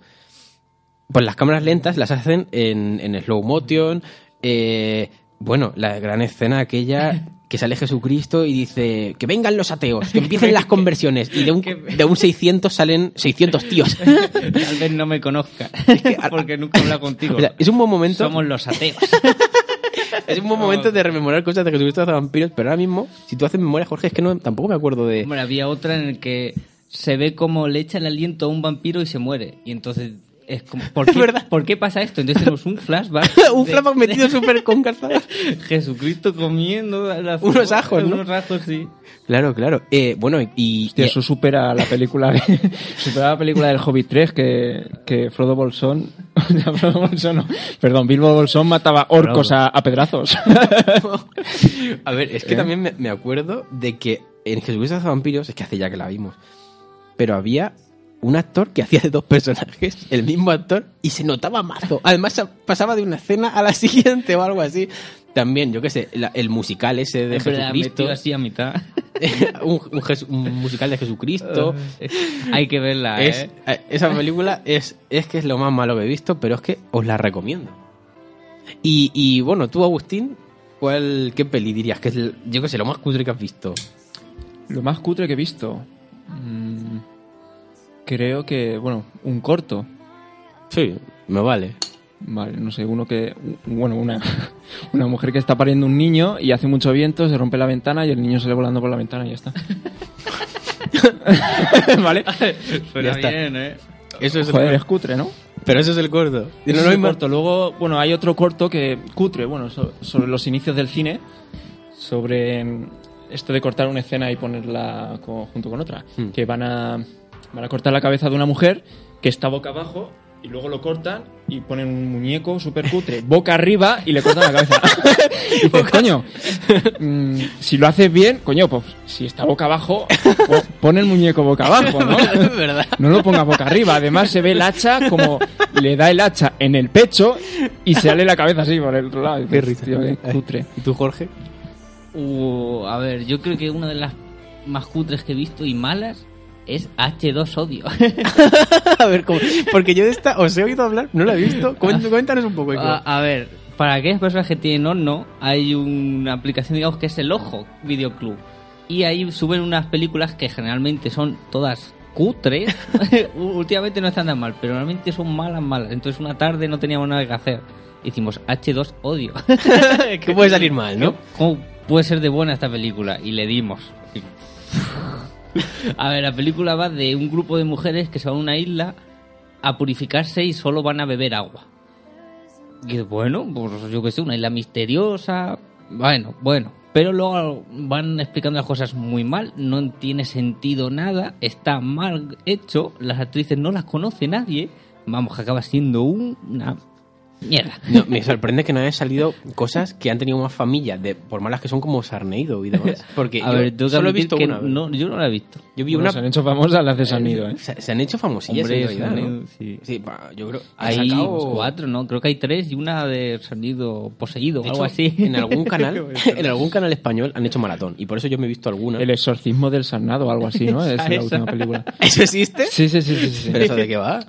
Pues las cámaras lentas las hacen en, en slow motion. Eh, bueno, la gran escena aquella que sale Jesucristo y dice que vengan los ateos, que empiecen las conversiones. Y de un, de un 600 salen 600 tíos. Tal vez no me conozca, porque nunca he hablado contigo. O sea, es un buen momento. Somos los ateos. Es un buen momento de rememorar cosas de Jesucristo de vampiros, pero ahora mismo, si tú haces memoria, Jorge, es que no, tampoco me acuerdo de. Hombre, había otra en el que se ve como le echa el aliento a un vampiro y se muere. Y entonces es como, ¿por qué, verdad. ¿por qué pasa esto? Entonces tenemos un flashback. un de- flashback metido súper con calzado. Jesucristo comiendo la- Unos ajos, ¿no? Unos ajos, sí. Claro, claro. Eh, bueno, y... Hostia, y- eso supera la película de, supera la película del Hobbit 3 que, que Frodo Bolsón Frodo Bolsón no, perdón, Bilbo Bolsón mataba orcos a, a pedrazos. A ver, es que ¿Eh? también me, me acuerdo de que en Jesucristo de los vampiros, es que hace ya que la vimos, pero había un actor que hacía de dos personajes, el mismo actor, y se notaba mazo. Además, sa- pasaba de una escena a la siguiente o algo así. También, yo qué sé, la- el musical ese de Es Jesucristo, así a mitad. un, un Jesu- un musical de Jesucristo. Hay que verla, Es- ¿eh? eh, esa película es, es que es lo más malo que he visto, pero es que os la recomiendo. Y, y bueno, tú, Agustín, ¿cuál, ¿qué peli dirías que es, el- yo qué sé, lo más cutre que has visto? Lo más cutre que he visto. mm, creo que, bueno, un corto. Sí, me vale. Vale, no sé, uno que. Bueno, una, una mujer que está pariendo un niño y hace mucho viento, se rompe la ventana y el niño sale volando por la ventana y ya está. ¿Vale? Suena está. bien, ¿eh? Eso es Joder, el es cutre, ¿no? Pero eso es el corto. Y Ese no es lo el mismo- corto. Luego, bueno, hay otro corto que cutre, bueno, so- sobre los inicios del cine, sobre esto de cortar una escena y ponerla junto con otra, Hmm. que van a van a cortar la cabeza de una mujer que está boca abajo y luego lo cortan y ponen un muñeco súper cutre boca arriba y le cortan la cabeza. y dices, coño, mm, si lo haces bien, coño, pues si está boca abajo, po- pon el muñeco boca abajo, ¿no? Es verdad. No lo pongas boca arriba. Además se ve el hacha como le da el hacha en el pecho y sale la cabeza así por el otro lado. Dices, Qué risa. "Tío, qué cutre. ¿Y tú, Jorge? Uh, a ver, yo creo que una de las más cutres que he visto y malas es H2 Odio. a ver, ¿cómo? porque yo de esta os he oído hablar, no la he visto. Cuént- Cuéntanos un poco. a, a ver, para aquellas personas que tienen Horno, hay una aplicación, digamos, que es el Ojo Videoclub. Y ahí suben unas películas que generalmente son todas cutres. Últimamente no están tan mal, pero normalmente son malas, malas. Entonces una tarde no teníamos nada que hacer. Hicimos H2 Odio. que puede salir mal, ¿no? ¿Cómo puede ser de buena esta película? Y le dimos. A ver, la película va de un grupo de mujeres que se van a una isla a purificarse y solo van a beber agua. Y bueno, pues yo qué sé, una isla misteriosa. Bueno, bueno. Pero luego van explicando las cosas muy mal, no tiene sentido nada, está mal hecho, las actrices no las conoce nadie. Vamos, que acaba siendo un- una mierda. No, me sorprende que no hayan salido cosas que han tenido más familia, de, por malas que son como Sarneido y demás. Porque A yo ver, solo he visto que una. no, yo no la he visto. Yo vi Bueno, una. se han hecho famosas las de San Nido, ¿eh? Se, se han hecho famosillas Hombre, en realidad, ¿no? Sarneido, sí. Sí, pa, yo creo. Hay sacado- cuatro, ¿no? Creo que hay tres y una de sonido poseído, de algo hecho, así. En algún canal, en algún canal español han hecho maratón y por eso yo me he visto alguna. El exorcismo del Sarnado o algo así, ¿no? Es Esa, la última película. ¿Eso existe? Sí, sí, sí, sí. sí. ¿Pero eso de qué va?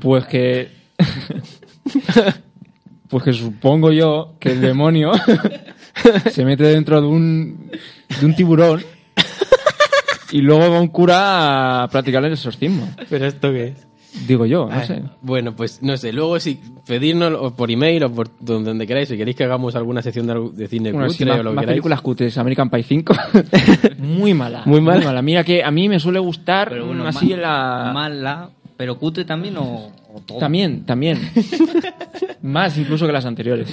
Pues que. Pues que supongo yo que el demonio se mete dentro de un, de un tiburón y luego va un cura a practicar el exorcismo. ¿Pero esto qué es? Digo yo, no Ay, sé. Bueno, pues no sé. Luego, si pedirnos o por email o por donde, donde queráis, si queréis que hagamos alguna sección de, cine Bueno, cutre más, o lo más películas cutres, American Pie 5. muy mala. Muy mala. Mira que a mí me suele gustar Pero bueno, así ma- en la... Mala, pero cutre también o, o todo. También, también. Más incluso que las anteriores.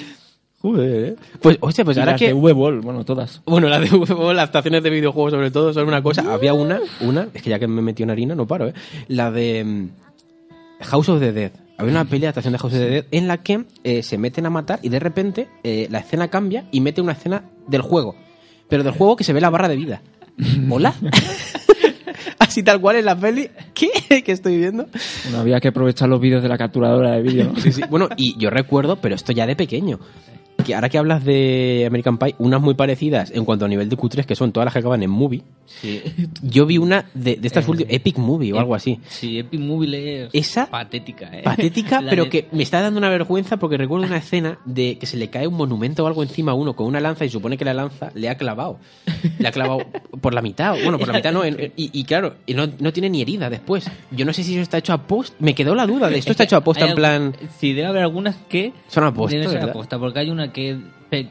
Joder, ¿eh? Pues, oye, pues Y ahora las que... de V-Ball, bueno, todas. Bueno, las de huevo, las estaciones de videojuegos sobre todo son una cosa. Había una, una, es que ya que me metió en harina no paro, ¿eh? La de mm, House of the Dead. Había una peli de adaptación de House of the Dead en la que eh, se meten a matar y de repente eh, la escena cambia y mete una escena del juego. Pero del juego que se ve la barra de vida. ¿Hola? Así tal cual en la peli. ¿Qué? ¿Qué estoy viendo? Bueno, había que aprovechar los vídeos de la capturadora de vídeo. ¿no? Sí, sí. Bueno, y yo recuerdo, pero esto ya de pequeño, que ahora que hablas de American Pie, unas muy parecidas en cuanto a nivel de Q3, que son todas las que acaban en movie. Sí. Yo vi una de, de estas últimas, Epic Movie o algo así. Sí, Epic Movie es Esa- patética, ¿eh? Patética, La pero de- que me está dando una vergüenza porque recuerdo una escena de que se le cae un monumento o algo encima a uno con una lanza y supone que la lanza le ha clavado. Le ha clavado por la mitad, bueno, por la mitad no, en- y, y claro, y no, no tiene ni herida después. Yo no sé si eso está hecho a post. Me quedó la duda de esto Es está hecho a posta en plan. Sí, debe haber algunas que Son aposta, deben ser ¿verdad? aposta, porque hay una que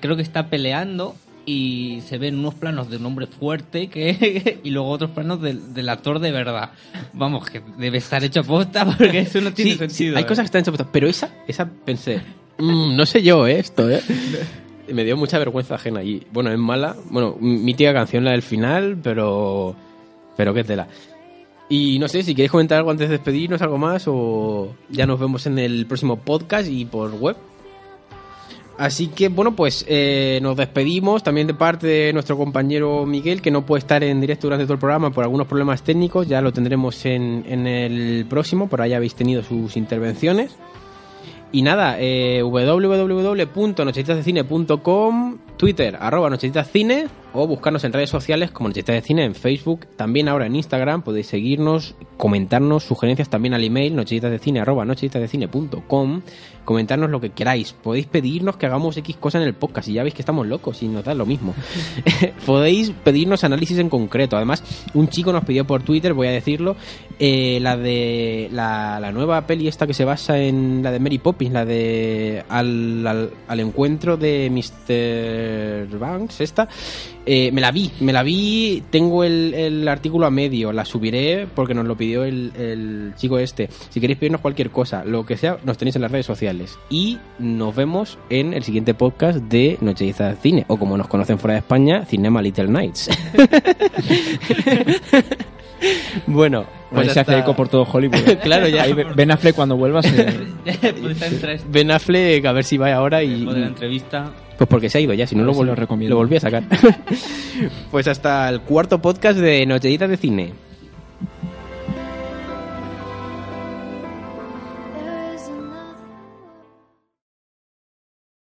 creo que está peleando y se ven unos planos de un hombre fuerte que y luego otros planos del, del actor de verdad. Vamos, que debe estar hecho a posta porque eso no tiene Sí, sentido. hay ¿eh? cosas que están hechas puestas, pero esa, esa pensé, "Mm, no sé yo esto, ¿eh? Me dio mucha vergüenza ajena y bueno, es mala, bueno, mítica canción la del final, pero pero qué tela. Y no sé, si queréis comentar algo antes de despedirnos, algo más, o ya nos vemos en el próximo podcast y por web. Así que bueno, pues eh, nos despedimos también de parte de nuestro compañero Miguel, que no puede estar en directo durante todo el programa por algunos problemas técnicos. Ya lo tendremos en, en el próximo, por ahí habéis tenido sus intervenciones. Y nada, eh, www.nochecitasdecine.com, Twitter, arroba nochecitascine, o buscarnos en redes sociales como Nochecitas de Cine en Facebook, también ahora en Instagram, podéis seguirnos, comentarnos sugerencias también al email, nochecitasdecine.com, comentarnos lo que queráis, podéis pedirnos que hagamos X cosa en el podcast, y ya veis que estamos locos y nos da lo mismo. podéis pedirnos análisis en concreto, además, un chico nos pidió por Twitter, voy a decirlo, eh, la de la, la nueva peli esta que se basa en la de Mary Poppins, la de al, al, al encuentro de Mr. Banks, esta, eh, me la vi, me la vi, tengo el, el artículo a medio, la subiré porque nos lo pidió el, el chico este. Si queréis pedirnos cualquier cosa, lo que sea, nos tenéis en las redes sociales. Y nos vemos en el siguiente podcast de Nocheiza de Cine, o como nos conocen fuera de España, Cinema Little Nights. bueno, Pues se hace eco por todo Hollywood. claro, ya. Ahí Ben Affleck cuando vuelva se... Puede estar entre esto Ben Affleck, a ver si va ahora y... de la entrevista. Pues porque se ha ido ya, si no lo, si vol- lo recomiendo. lo volví a sacar. pues hasta el cuarto podcast de Nocheditas de Cine.